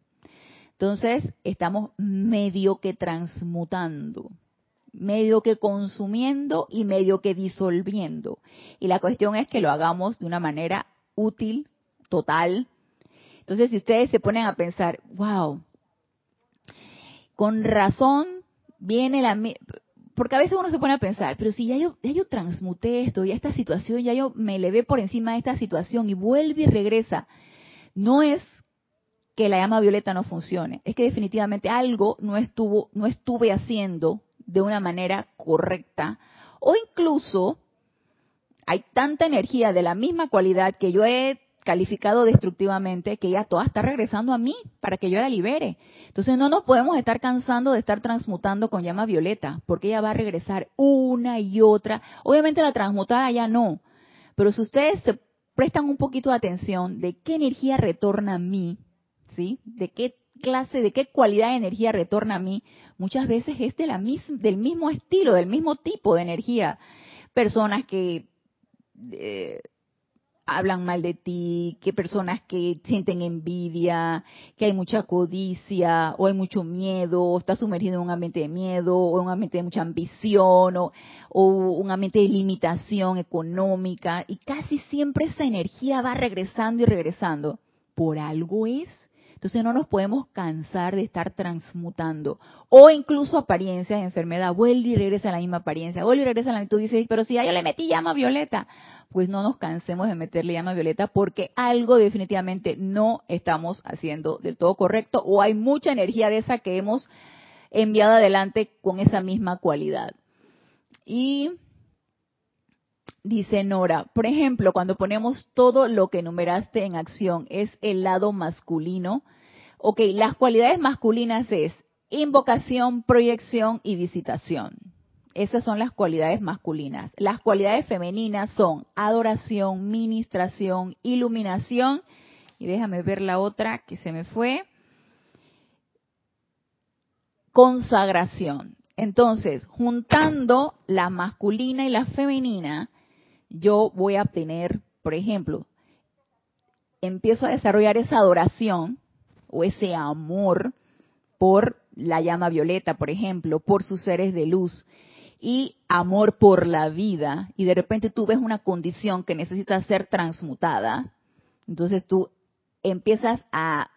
Entonces, estamos medio que transmutando, medio que consumiendo y medio que disolviendo. Y la cuestión es que lo hagamos de una manera útil, total. Entonces, si ustedes se ponen a pensar, wow, con razón viene la porque a veces uno se pone a pensar, pero si ya yo, ya yo transmuté esto, ya esta situación, ya yo me levé por encima de esta situación y vuelve y regresa, no es que la llama violeta no funcione, es que definitivamente algo no estuvo, no estuve haciendo de una manera correcta, o incluso hay tanta energía de la misma cualidad que yo he calificado destructivamente que ya toda está regresando a mí para que yo la libere. Entonces no nos podemos estar cansando de estar transmutando con llama violeta, porque ella va a regresar una y otra. Obviamente la transmutada ya no, pero si ustedes se prestan un poquito de atención de qué energía retorna a mí, ¿sí? De qué clase, de qué cualidad de energía retorna a mí, muchas veces es de la del mismo estilo, del mismo tipo de energía. Personas que eh, hablan mal de ti, que personas que sienten envidia, que hay mucha codicia, o hay mucho miedo, o estás sumergido en un ambiente de miedo, o en un ambiente de mucha ambición, o, o un ambiente de limitación económica, y casi siempre esa energía va regresando y regresando. Por algo es. Entonces no nos podemos cansar de estar transmutando. O incluso apariencias enfermedad, vuelve y regresa a la misma apariencia, vuelve y regresa a la misma. Tú dices, pero si ya yo le metí llama violeta. Pues no nos cansemos de meterle llama violeta porque algo definitivamente no estamos haciendo del todo correcto o hay mucha energía de esa que hemos enviado adelante con esa misma cualidad. Y dice Nora, por ejemplo, cuando ponemos todo lo que enumeraste en acción, es el lado masculino. Ok, las cualidades masculinas es invocación, proyección y visitación. Esas son las cualidades masculinas. Las cualidades femeninas son adoración, ministración, iluminación. Y déjame ver la otra que se me fue. Consagración. Entonces, juntando la masculina y la femenina, yo voy a tener, por ejemplo, empiezo a desarrollar esa adoración o ese amor por la llama violeta, por ejemplo, por sus seres de luz y amor por la vida y de repente tú ves una condición que necesita ser transmutada, entonces tú empiezas a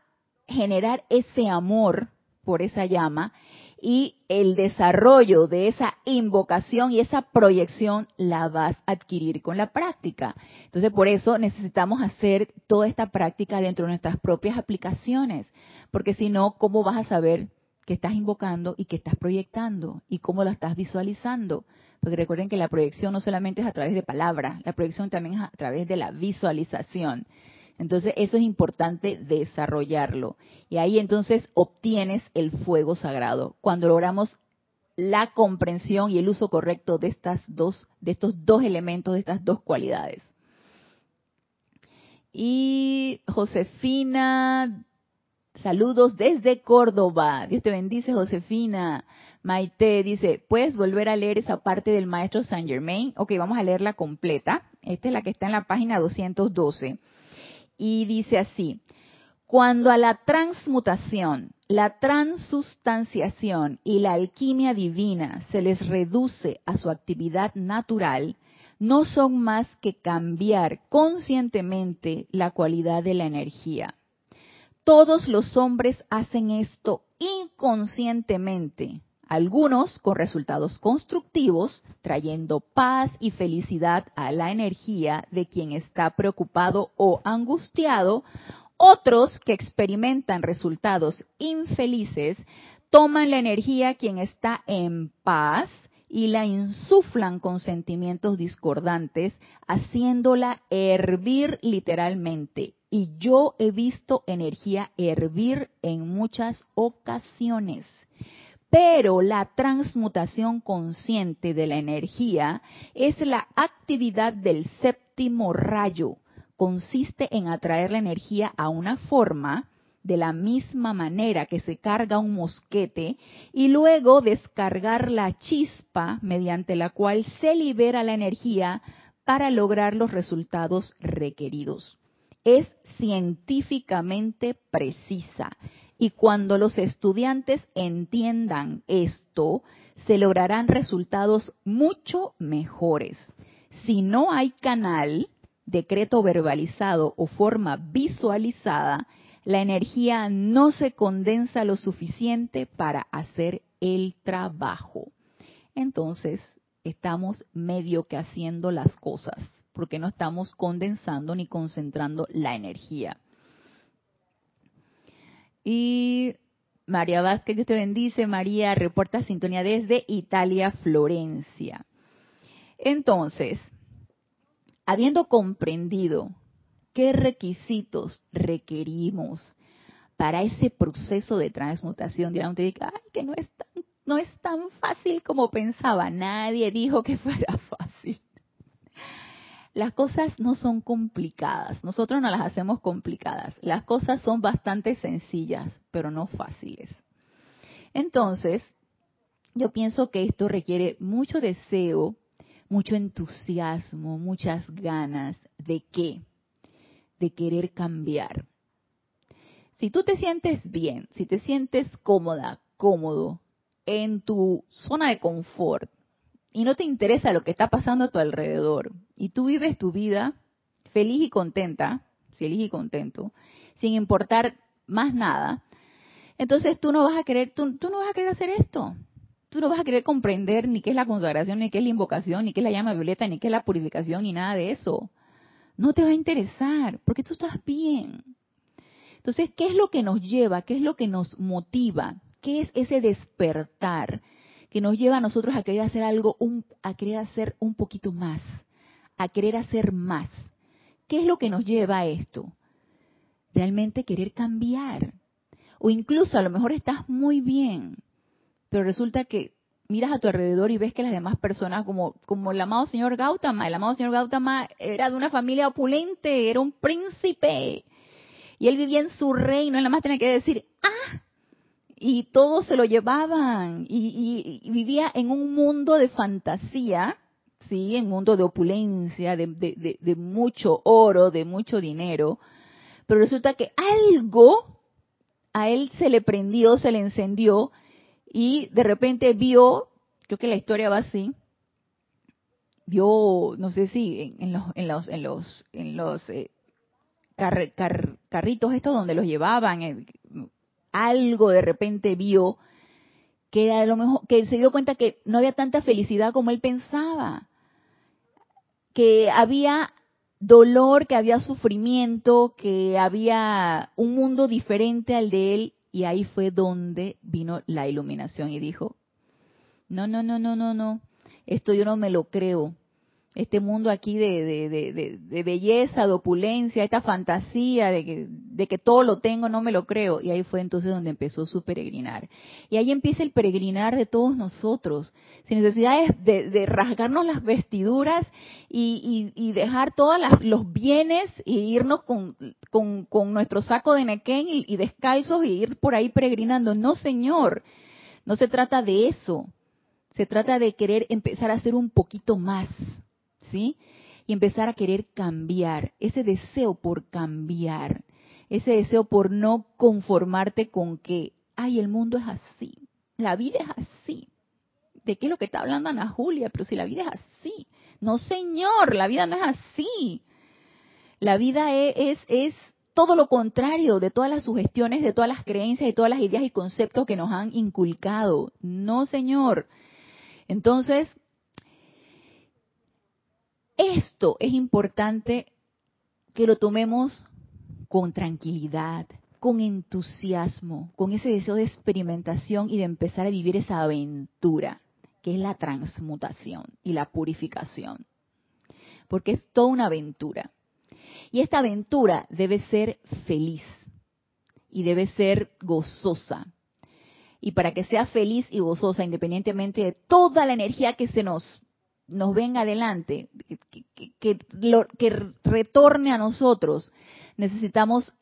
generar ese amor por esa llama y el desarrollo de esa invocación y esa proyección la vas a adquirir con la práctica. Entonces, por eso necesitamos hacer toda esta práctica dentro de nuestras propias aplicaciones, porque si no, ¿cómo vas a saber que estás invocando y que estás proyectando y cómo la estás visualizando? Porque recuerden que la proyección no solamente es a través de palabras, la proyección también es a través de la visualización. Entonces eso es importante desarrollarlo. Y ahí entonces obtienes el fuego sagrado. Cuando logramos la comprensión y el uso correcto de estas dos, de estos dos elementos, de estas dos cualidades. Y Josefina, saludos desde Córdoba. Dios te bendice, Josefina. Maite dice, ¿puedes volver a leer esa parte del maestro Saint Germain? Ok, vamos a leerla completa. Esta es la que está en la página 212 y dice así, cuando a la transmutación, la transustanciación y la alquimia divina se les reduce a su actividad natural, no son más que cambiar conscientemente la cualidad de la energía. Todos los hombres hacen esto inconscientemente, algunos con resultados constructivos, trayendo paz y felicidad a la energía de quien está preocupado o angustiado, otros que experimentan resultados infelices, toman la energía quien está en paz y la insuflan con sentimientos discordantes, haciéndola hervir literalmente. Y yo he visto energía hervir en muchas ocasiones. Pero la transmutación consciente de la energía es la actividad del séptimo rayo. Consiste en atraer la energía a una forma de la misma manera que se carga un mosquete y luego descargar la chispa mediante la cual se libera la energía para lograr los resultados requeridos. Es científicamente precisa y cuando los estudiantes entiendan esto, se lograrán resultados mucho mejores. Si no hay canal, decreto verbalizado o forma visualizada, la energía no se condensa lo suficiente para hacer el trabajo. Entonces, estamos medio que haciendo las cosas, porque no estamos condensando ni concentrando la energía. Y María Vázquez, Dios te bendice. María reporta sintonía desde Italia, Florencia. Entonces, habiendo comprendido qué requisitos requerimos para ese proceso de transmutación, dirán ustedes, ay, que no es, tan, no es tan fácil como pensaba. Nadie dijo que fuera fácil las cosas no son complicadas, nosotros no las hacemos complicadas, las cosas son bastante sencillas, pero no fáciles. Entonces, yo pienso que esto requiere mucho deseo, mucho entusiasmo, muchas ganas de qué? De querer cambiar. Si tú te sientes bien, si te sientes cómoda, cómodo en tu zona de confort, y no te interesa lo que está pasando a tu alrededor y tú vives tu vida feliz y contenta, feliz y contento, sin importar más nada, entonces tú no vas a querer, tú, tú no vas a querer hacer esto. Tú no vas a querer comprender ni qué es la consagración, ni qué es la invocación, ni qué es la llama violeta, ni qué es la purificación, ni nada de eso. No te va a interesar, porque tú estás bien. Entonces, ¿qué es lo que nos lleva? ¿Qué es lo que nos motiva? ¿Qué es ese despertar que nos lleva a nosotros a querer hacer algo, un, a querer hacer un poquito más, a querer hacer más? ¿Qué es lo que nos lleva a esto? Realmente querer cambiar. O incluso a lo mejor estás muy bien, pero resulta que miras a tu alrededor y ves que las demás personas, como, el amado señor Gautama, el amado señor Gautama era de una familia opulente, era un príncipe, y él vivía en su reino, él nada más tenía que decir, ah, y todos se lo llevaban, y, vivía en un mundo de fantasía, sí, en un mundo de opulencia, de, de, de mucho oro, de mucho dinero, pero resulta que algo a él se le prendió, se le encendió y de repente vio, creo que la historia va así, vio, no sé si en, los, en los, en los, en los eh, carritos estos donde los llevaban, eh, algo de repente vio que a lo mejor, que se dio cuenta que no había tanta felicidad como él pensaba, que había dolor, que había sufrimiento, que había un mundo diferente al de él y ahí fue donde vino la iluminación y dijo, no, no, no, no, no, no, esto yo no me lo creo este mundo aquí de, belleza, de opulencia, esta fantasía de que, de que todo lo tengo, no me lo creo. Y ahí fue entonces donde empezó su peregrinar. Y ahí empieza el peregrinar de todos nosotros, sin necesidad de, rasgarnos las vestiduras y, dejar todos los bienes y irnos con, con, nuestro saco de nequén y, y descalzos y ir por ahí peregrinando. No, señor, no se trata de eso. Se trata de querer empezar a hacer un poquito más ¿sí? Y empezar a querer cambiar, ese deseo por cambiar, ese deseo por no conformarte con que, ay, el mundo es así, la vida es así. ¿De qué es lo que está hablando Ana Julia? Pero si la vida es así. No, señor, la vida no es así. La vida es, es, es todo lo contrario de todas las sugestiones, de todas las creencias, de todas las ideas y conceptos que nos han inculcado. No, señor. Entonces, esto es importante que lo tomemos con tranquilidad, con entusiasmo, con ese deseo de experimentación y de empezar a vivir esa aventura, que es la transmutación y la purificación. Porque es toda una aventura. Y esta aventura debe ser feliz y debe ser gozosa. Y para que sea feliz y gozosa, independientemente de toda la energía que se nos nos venga adelante, que, que retorne a nosotros, necesitamos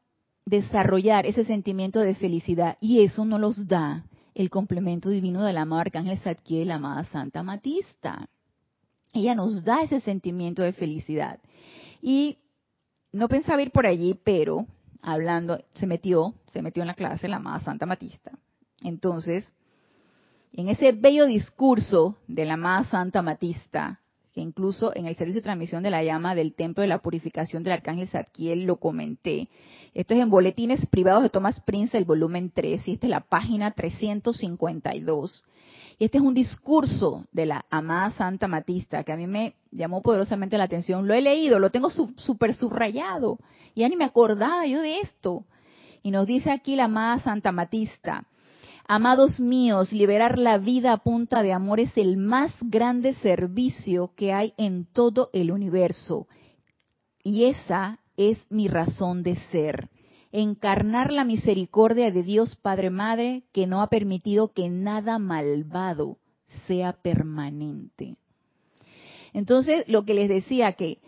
desarrollar ese sentimiento de felicidad y eso nos los da el complemento divino de la amada Arcángel Satquiel, la amada Santa Matista. Ella nos da ese sentimiento de felicidad. Y no pensaba ir por allí, pero hablando, se metió, se metió en la clase la amada Santa Matista. Entonces, en ese bello discurso de la amada Santa Matista, que incluso en el servicio de transmisión de la llama del Templo de la Purificación del Arcángel Zadkiel lo comenté. Esto es en Boletines Privados de Thomas Prince, el volumen 3, y esta es la página 352. Y este es un discurso de la amada Santa Matista que a mí me llamó poderosamente la atención. Lo he leído, lo tengo súper subrayado. Ya ni me acordaba yo de esto. Y nos dice aquí la amada Santa Matista, Amados míos, liberar la vida a punta de amor es el más grande servicio que hay en todo el universo. Y esa es mi razón de ser. Encarnar la misericordia de Dios Padre Madre que no ha permitido que nada malvado sea permanente. Entonces, lo que les decía que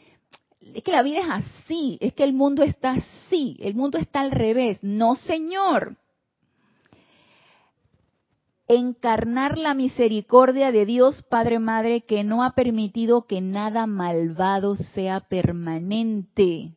es que la vida es así, es que el mundo está así, el mundo está al revés. No, señor encarnar la misericordia de Dios Padre Madre que no ha permitido que nada malvado sea permanente.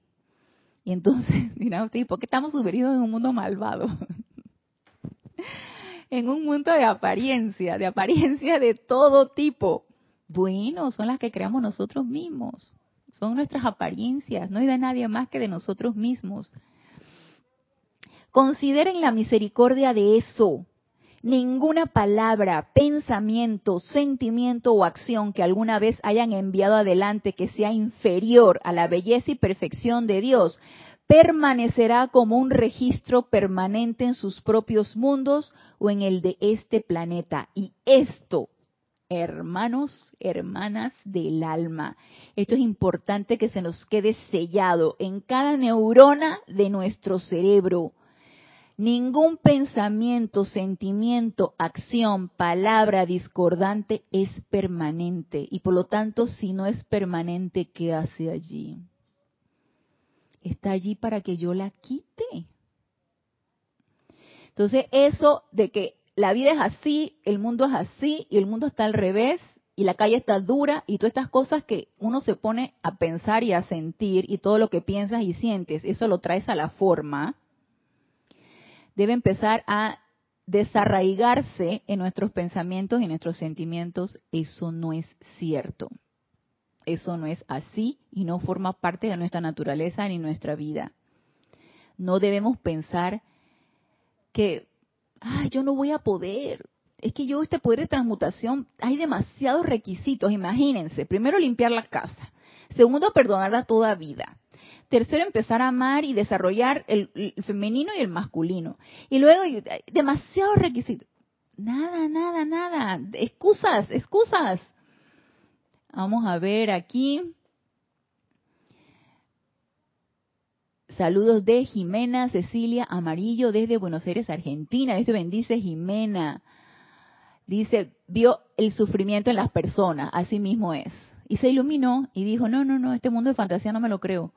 Y entonces, mira usted, ¿por qué estamos sumergidos en un mundo malvado? en un mundo de apariencia, de apariencia de todo tipo. Bueno, son las que creamos nosotros mismos. Son nuestras apariencias, no hay de nadie más que de nosotros mismos. Consideren la misericordia de eso. Ninguna palabra, pensamiento, sentimiento o acción que alguna vez hayan enviado adelante que sea inferior a la belleza y perfección de Dios permanecerá como un registro permanente en sus propios mundos o en el de este planeta. Y esto, hermanos, hermanas del alma, esto es importante que se nos quede sellado en cada neurona de nuestro cerebro. Ningún pensamiento, sentimiento, acción, palabra discordante es permanente y por lo tanto si no es permanente, ¿qué hace allí? está allí para que yo la quite. Entonces, eso de que la vida es así, el mundo es así y el mundo está al revés y la calle está dura y todas estas cosas que uno se pone a pensar y a sentir y todo lo que piensas y sientes, eso lo traes a la forma, debe empezar a desarraigarse en nuestros pensamientos y nuestros sentimientos. Eso no es cierto. Eso no es así y no forma parte de nuestra naturaleza ni nuestra vida. No debemos pensar que, ay, yo no voy a poder. Es que yo este poder de transmutación, hay demasiados requisitos, imagínense. Primero, limpiar la casa. Segundo, perdonar a toda vida. Tercero, empezar a amar y desarrollar el, femenino y el masculino. Y luego, demasiados requisitos. Nada, nada, nada. Excusas, excusas. Vamos a ver aquí. Saludos de Jimena Cecilia Amarillo desde Buenos Aires, Argentina. Dice, bendice Jimena. Dice, vio el sufrimiento en las personas, así mismo es. Y se iluminó y dijo, no, no, no, este mundo de fantasía no me lo creo.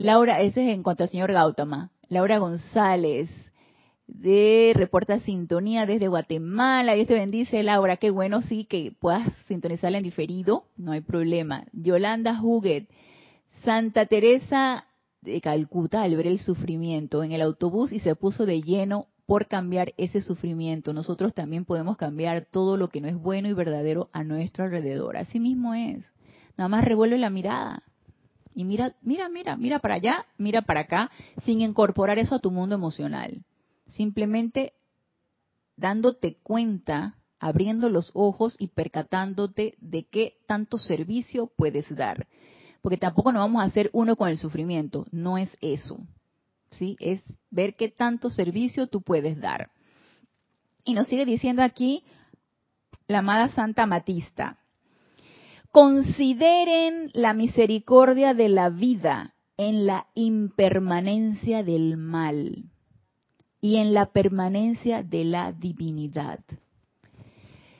Laura, ese es en cuanto al señor Gautama. Laura González, de Reporta Sintonía desde Guatemala. Dios te bendice, Laura. Qué bueno, sí, que puedas sintonizarla en diferido. No hay problema. Yolanda Huguet. Santa Teresa de Calcuta al ver el sufrimiento en el autobús y se puso de lleno por cambiar ese sufrimiento. Nosotros también podemos cambiar todo lo que no es bueno y verdadero a nuestro alrededor. Así mismo es. Nada más revuelve la mirada. Y mira, mira, mira, mira para allá, mira para acá, sin incorporar eso a tu mundo emocional simplemente dándote cuenta, abriendo los ojos y percatándote de qué tanto servicio puedes dar. Porque tampoco nos vamos a hacer uno con el sufrimiento, no es eso. ¿Sí? Es ver qué tanto servicio tú puedes dar. Y nos sigue diciendo aquí la amada Santa Matista. Consideren la misericordia de la vida en la impermanencia del mal y en la permanencia de la divinidad.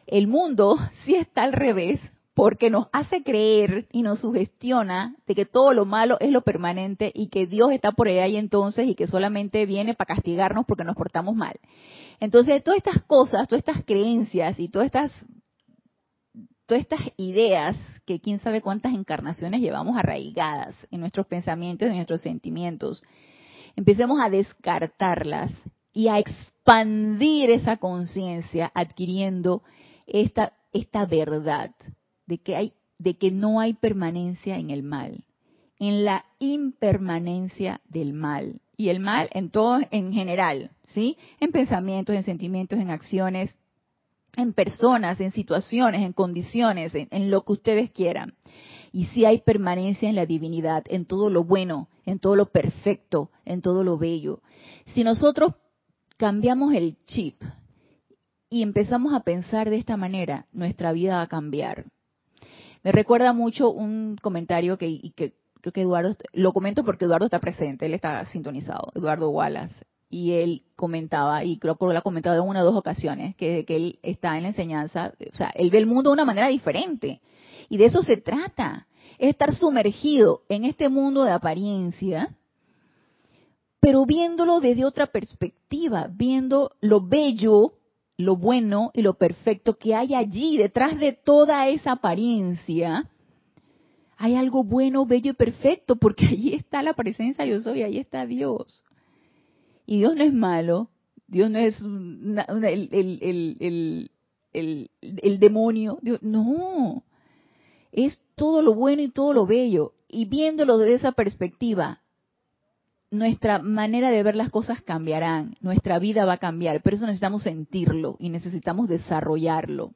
El mundo sí está al revés porque nos hace creer y nos sugestiona de que todo lo malo es lo permanente y que Dios está por ahí entonces y que solamente viene para castigarnos porque nos portamos mal. Entonces, todas estas cosas, todas estas creencias y todas estas todas estas ideas que quién sabe cuántas encarnaciones llevamos arraigadas en nuestros pensamientos y en nuestros sentimientos, empecemos a descartarlas y a expandir esa conciencia adquiriendo esta, esta verdad de que, hay, de que no hay permanencia en el mal, en la impermanencia del mal. Y el mal en todo, en general, ¿sí? En pensamientos, en sentimientos, en acciones, en personas, en situaciones, en condiciones, en, lo que ustedes quieran. Y si hay permanencia en la divinidad, en todo lo bueno, en todo lo perfecto, en todo lo bello. Si nosotros cambiamos el chip y empezamos a pensar de esta manera, nuestra vida va a cambiar. Me recuerda mucho un comentario que, creo que Eduardo, lo comento porque Eduardo está presente, él está sintonizado, Eduardo Wallace, y él comentaba, y creo que lo ha comentado en una o dos ocasiones, que, que él está en la enseñanza, o sea, él ve el mundo de una manera diferente. Y de eso se trata, es estar sumergido en este mundo de apariencia, pero viéndolo desde otra perspectiva, viendo lo bello, lo bueno y lo perfecto que hay allí, detrás de toda esa apariencia, hay algo bueno, bello y perfecto, porque allí está la presencia yo soy, ahí está Dios. Y Dios no es malo, Dios no es el, el, demonio, no, es todo lo bueno y todo lo bello. Y viéndolo desde esa perspectiva, nuestra manera de ver las cosas cambiarán, nuestra vida va a cambiar, pero eso necesitamos sentirlo y necesitamos desarrollarlo.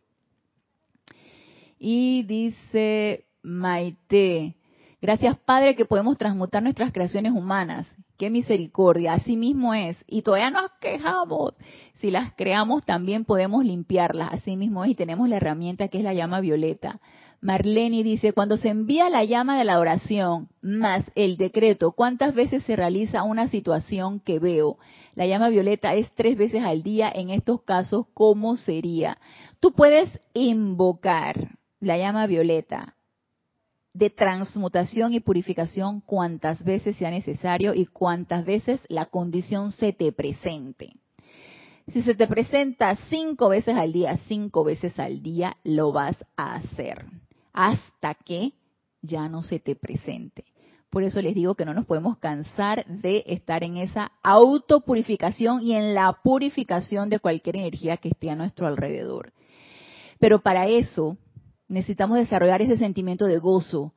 Y dice Maite, gracias Padre que podemos transmutar nuestras creaciones humanas. Qué misericordia, así mismo es. Y todavía nos quejamos. Si las creamos también podemos limpiarlas, así mismo es. Y tenemos la herramienta que es la llama violeta. Marlene dice, cuando se envía la llama de la oración más el decreto, ¿cuántas veces se realiza una situación que veo? La llama violeta es tres veces al día. En estos casos, ¿cómo sería? Tú puedes invocar la llama violeta de transmutación y purificación cuantas veces sea necesario y cuantas veces la condición se te presente. Si se te presenta cinco veces al día, cinco veces al día lo vas a hacer hasta que ya no se te presente. Por eso les digo que no nos podemos cansar de estar en esa autopurificación y en la purificación de cualquier energía que esté a nuestro alrededor. Pero para eso necesitamos desarrollar ese sentimiento de gozo,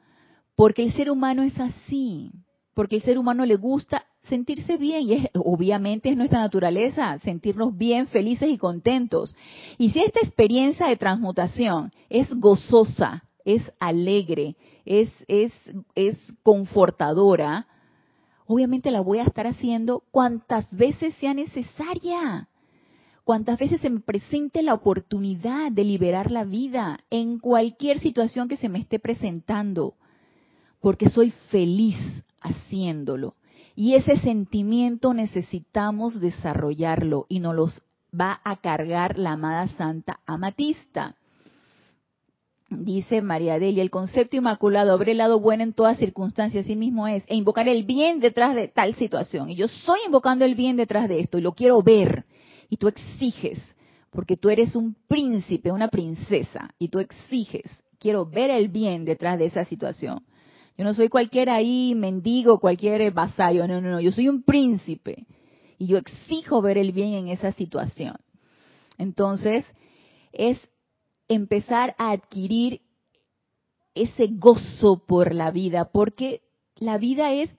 porque el ser humano es así, porque el ser humano le gusta sentirse bien y es, obviamente es nuestra naturaleza sentirnos bien, felices y contentos. Y si esta experiencia de transmutación es gozosa, es alegre, es, es, es confortadora, obviamente la voy a estar haciendo cuantas veces sea necesaria. Cuantas veces se me presente la oportunidad de liberar la vida en cualquier situación que se me esté presentando, porque soy feliz haciéndolo. Y ese sentimiento necesitamos desarrollarlo y nos los va a cargar la amada Santa Amatista. Dice María Delia, el concepto inmaculado, habré el lado bueno en todas circunstancias, así mismo es, e invocar el bien detrás de tal situación. Y yo soy invocando el bien detrás de esto y lo quiero ver. Y tú exiges, porque tú eres un príncipe, una princesa, y tú exiges, quiero ver el bien detrás de esa situación. Yo no soy cualquier ahí mendigo, cualquier vasallo, no, no, no, yo soy un príncipe. Y yo exijo ver el bien en esa situación. Entonces, es empezar a adquirir ese gozo por la vida, porque la vida es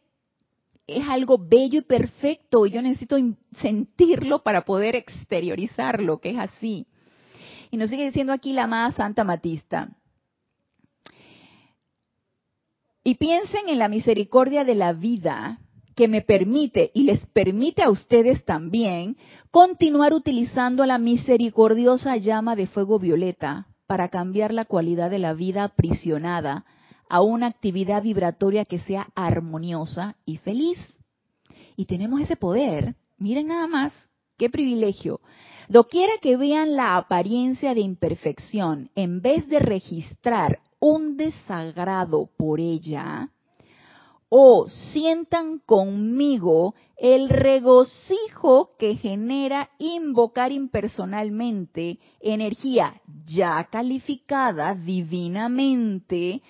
es algo bello y perfecto y yo necesito sentirlo para poder exteriorizarlo, que es así. Y nos sigue diciendo aquí la amada Santa Matista. Y piensen en la misericordia de la vida que me permite y les permite a ustedes también continuar utilizando la misericordiosa llama de fuego violeta para cambiar la cualidad de la vida aprisionada a una actividad vibratoria que sea armoniosa y feliz. Y tenemos ese poder, miren nada más, qué privilegio. Doquiera que vean la apariencia de imperfección, en vez de registrar un desagrado por ella, o sientan conmigo el regocijo que genera invocar impersonalmente energía ya calificada divinamente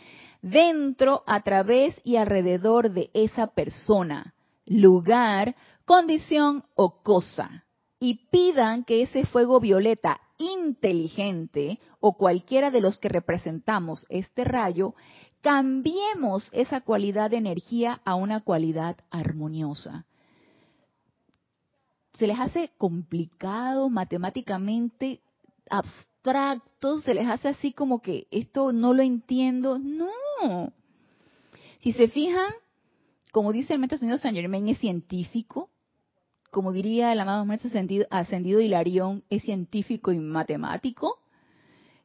dentro, a través y alrededor de esa persona, lugar, condición o cosa. Y pidan que ese fuego violeta inteligente o cualquiera de los que representamos este rayo cambiemos esa cualidad de energía a una cualidad armoniosa. Se les hace complicado matemáticamente, abstracto, se les hace así como que esto no lo entiendo. No. Si se fijan, como dice el maestro señor San Germain, es científico. Como diría el amado maestro ascendido, ascendido Hilarión, es científico y matemático.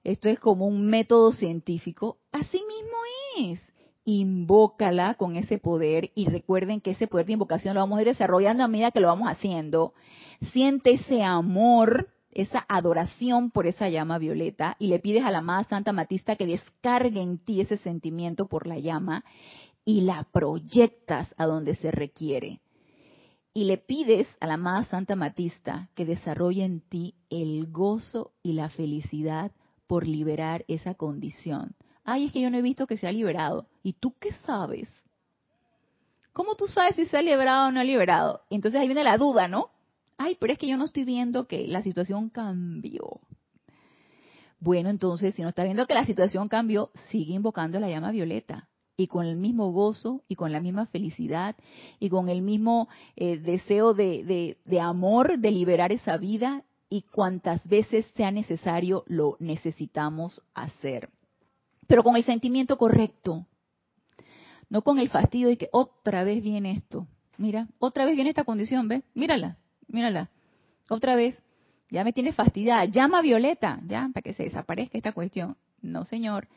Esto es como un método científico. Así mismo es. Invócala con ese poder y recuerden que ese poder de invocación lo vamos a ir desarrollando a medida que lo vamos haciendo. Siente ese amor, esa adoración por esa llama violeta y le pides a la amada Santa Matista que descargue en ti ese sentimiento por la llama y la proyectas a donde se requiere. Y le pides a la amada Santa Matista que desarrolle en ti el gozo y la felicidad por liberar esa condición. Ay, es que yo no he visto que se ha liberado. ¿Y tú qué sabes? ¿Cómo tú sabes si se ha liberado o no ha liberado? Entonces ahí viene la duda, ¿no? Ay, pero es que yo no estoy viendo que la situación cambió. Bueno, entonces, si no está viendo que la situación cambió, sigue invocando la llama violeta. y con el mismo gozo y con la misma felicidad y con el mismo eh, deseo de, de amor de liberar esa vida y cuantas veces sea necesario lo necesitamos hacer. Pero con el sentimiento correcto, no con el fastidio de que otra vez viene esto. Mira, otra vez viene esta condición, ¿ves? Mírala, mírala. Otra vez, ya me tiene fastidiada. Llama a Violeta, ya, para que se desaparezca esta cuestión. No, señor.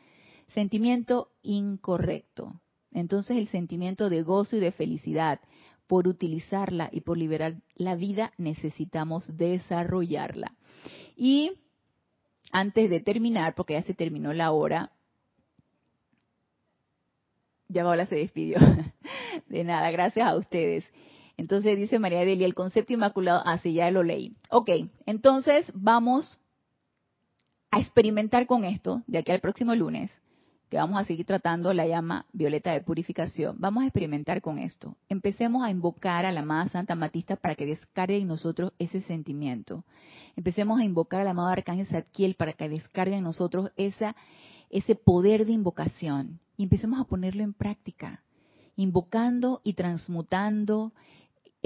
Sentimiento incorrecto. Entonces el sentimiento de gozo y de felicidad por utilizarla y por liberar la vida necesitamos desarrollarla. Y antes de terminar, porque ya se terminó la hora, ya Paola se despidió. De nada, gracias a ustedes. Entonces dice María Delia, el concepto inmaculado, así ya lo leí. Ok, entonces vamos a experimentar con esto de aquí al próximo lunes que vamos a seguir tratando la llama violeta de purificación. Vamos a experimentar con esto. Empecemos a invocar a la amada Santa Matista para que descargue en nosotros ese sentimiento. Empecemos a invocar al amado Arcángel Zadkiel para que descargue en nosotros esa, ese poder de invocación. Y empecemos a ponerlo en práctica, invocando y transmutando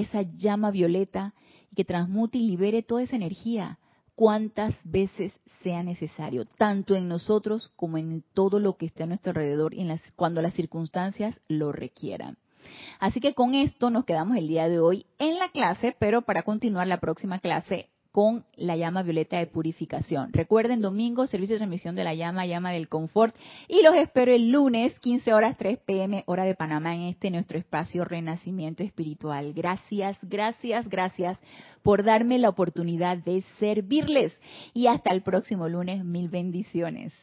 esa llama violeta y que transmute y libere toda esa energía cuantas veces sea necesario, tanto en nosotros como en todo lo que esté a nuestro alrededor y en las, cuando las circunstancias lo requieran. Así que con esto nos quedamos el día de hoy en la clase, pero para continuar la próxima clase con la llama violeta de purificación. Recuerden, domingo, servicio de transmisión de la llama, llama del confort. Y los espero el lunes, 15 horas 3 pm, hora de Panamá, en este nuestro espacio Renacimiento Espiritual. Gracias, gracias, gracias por darme la oportunidad de servirles. Y hasta el próximo lunes, mil bendiciones.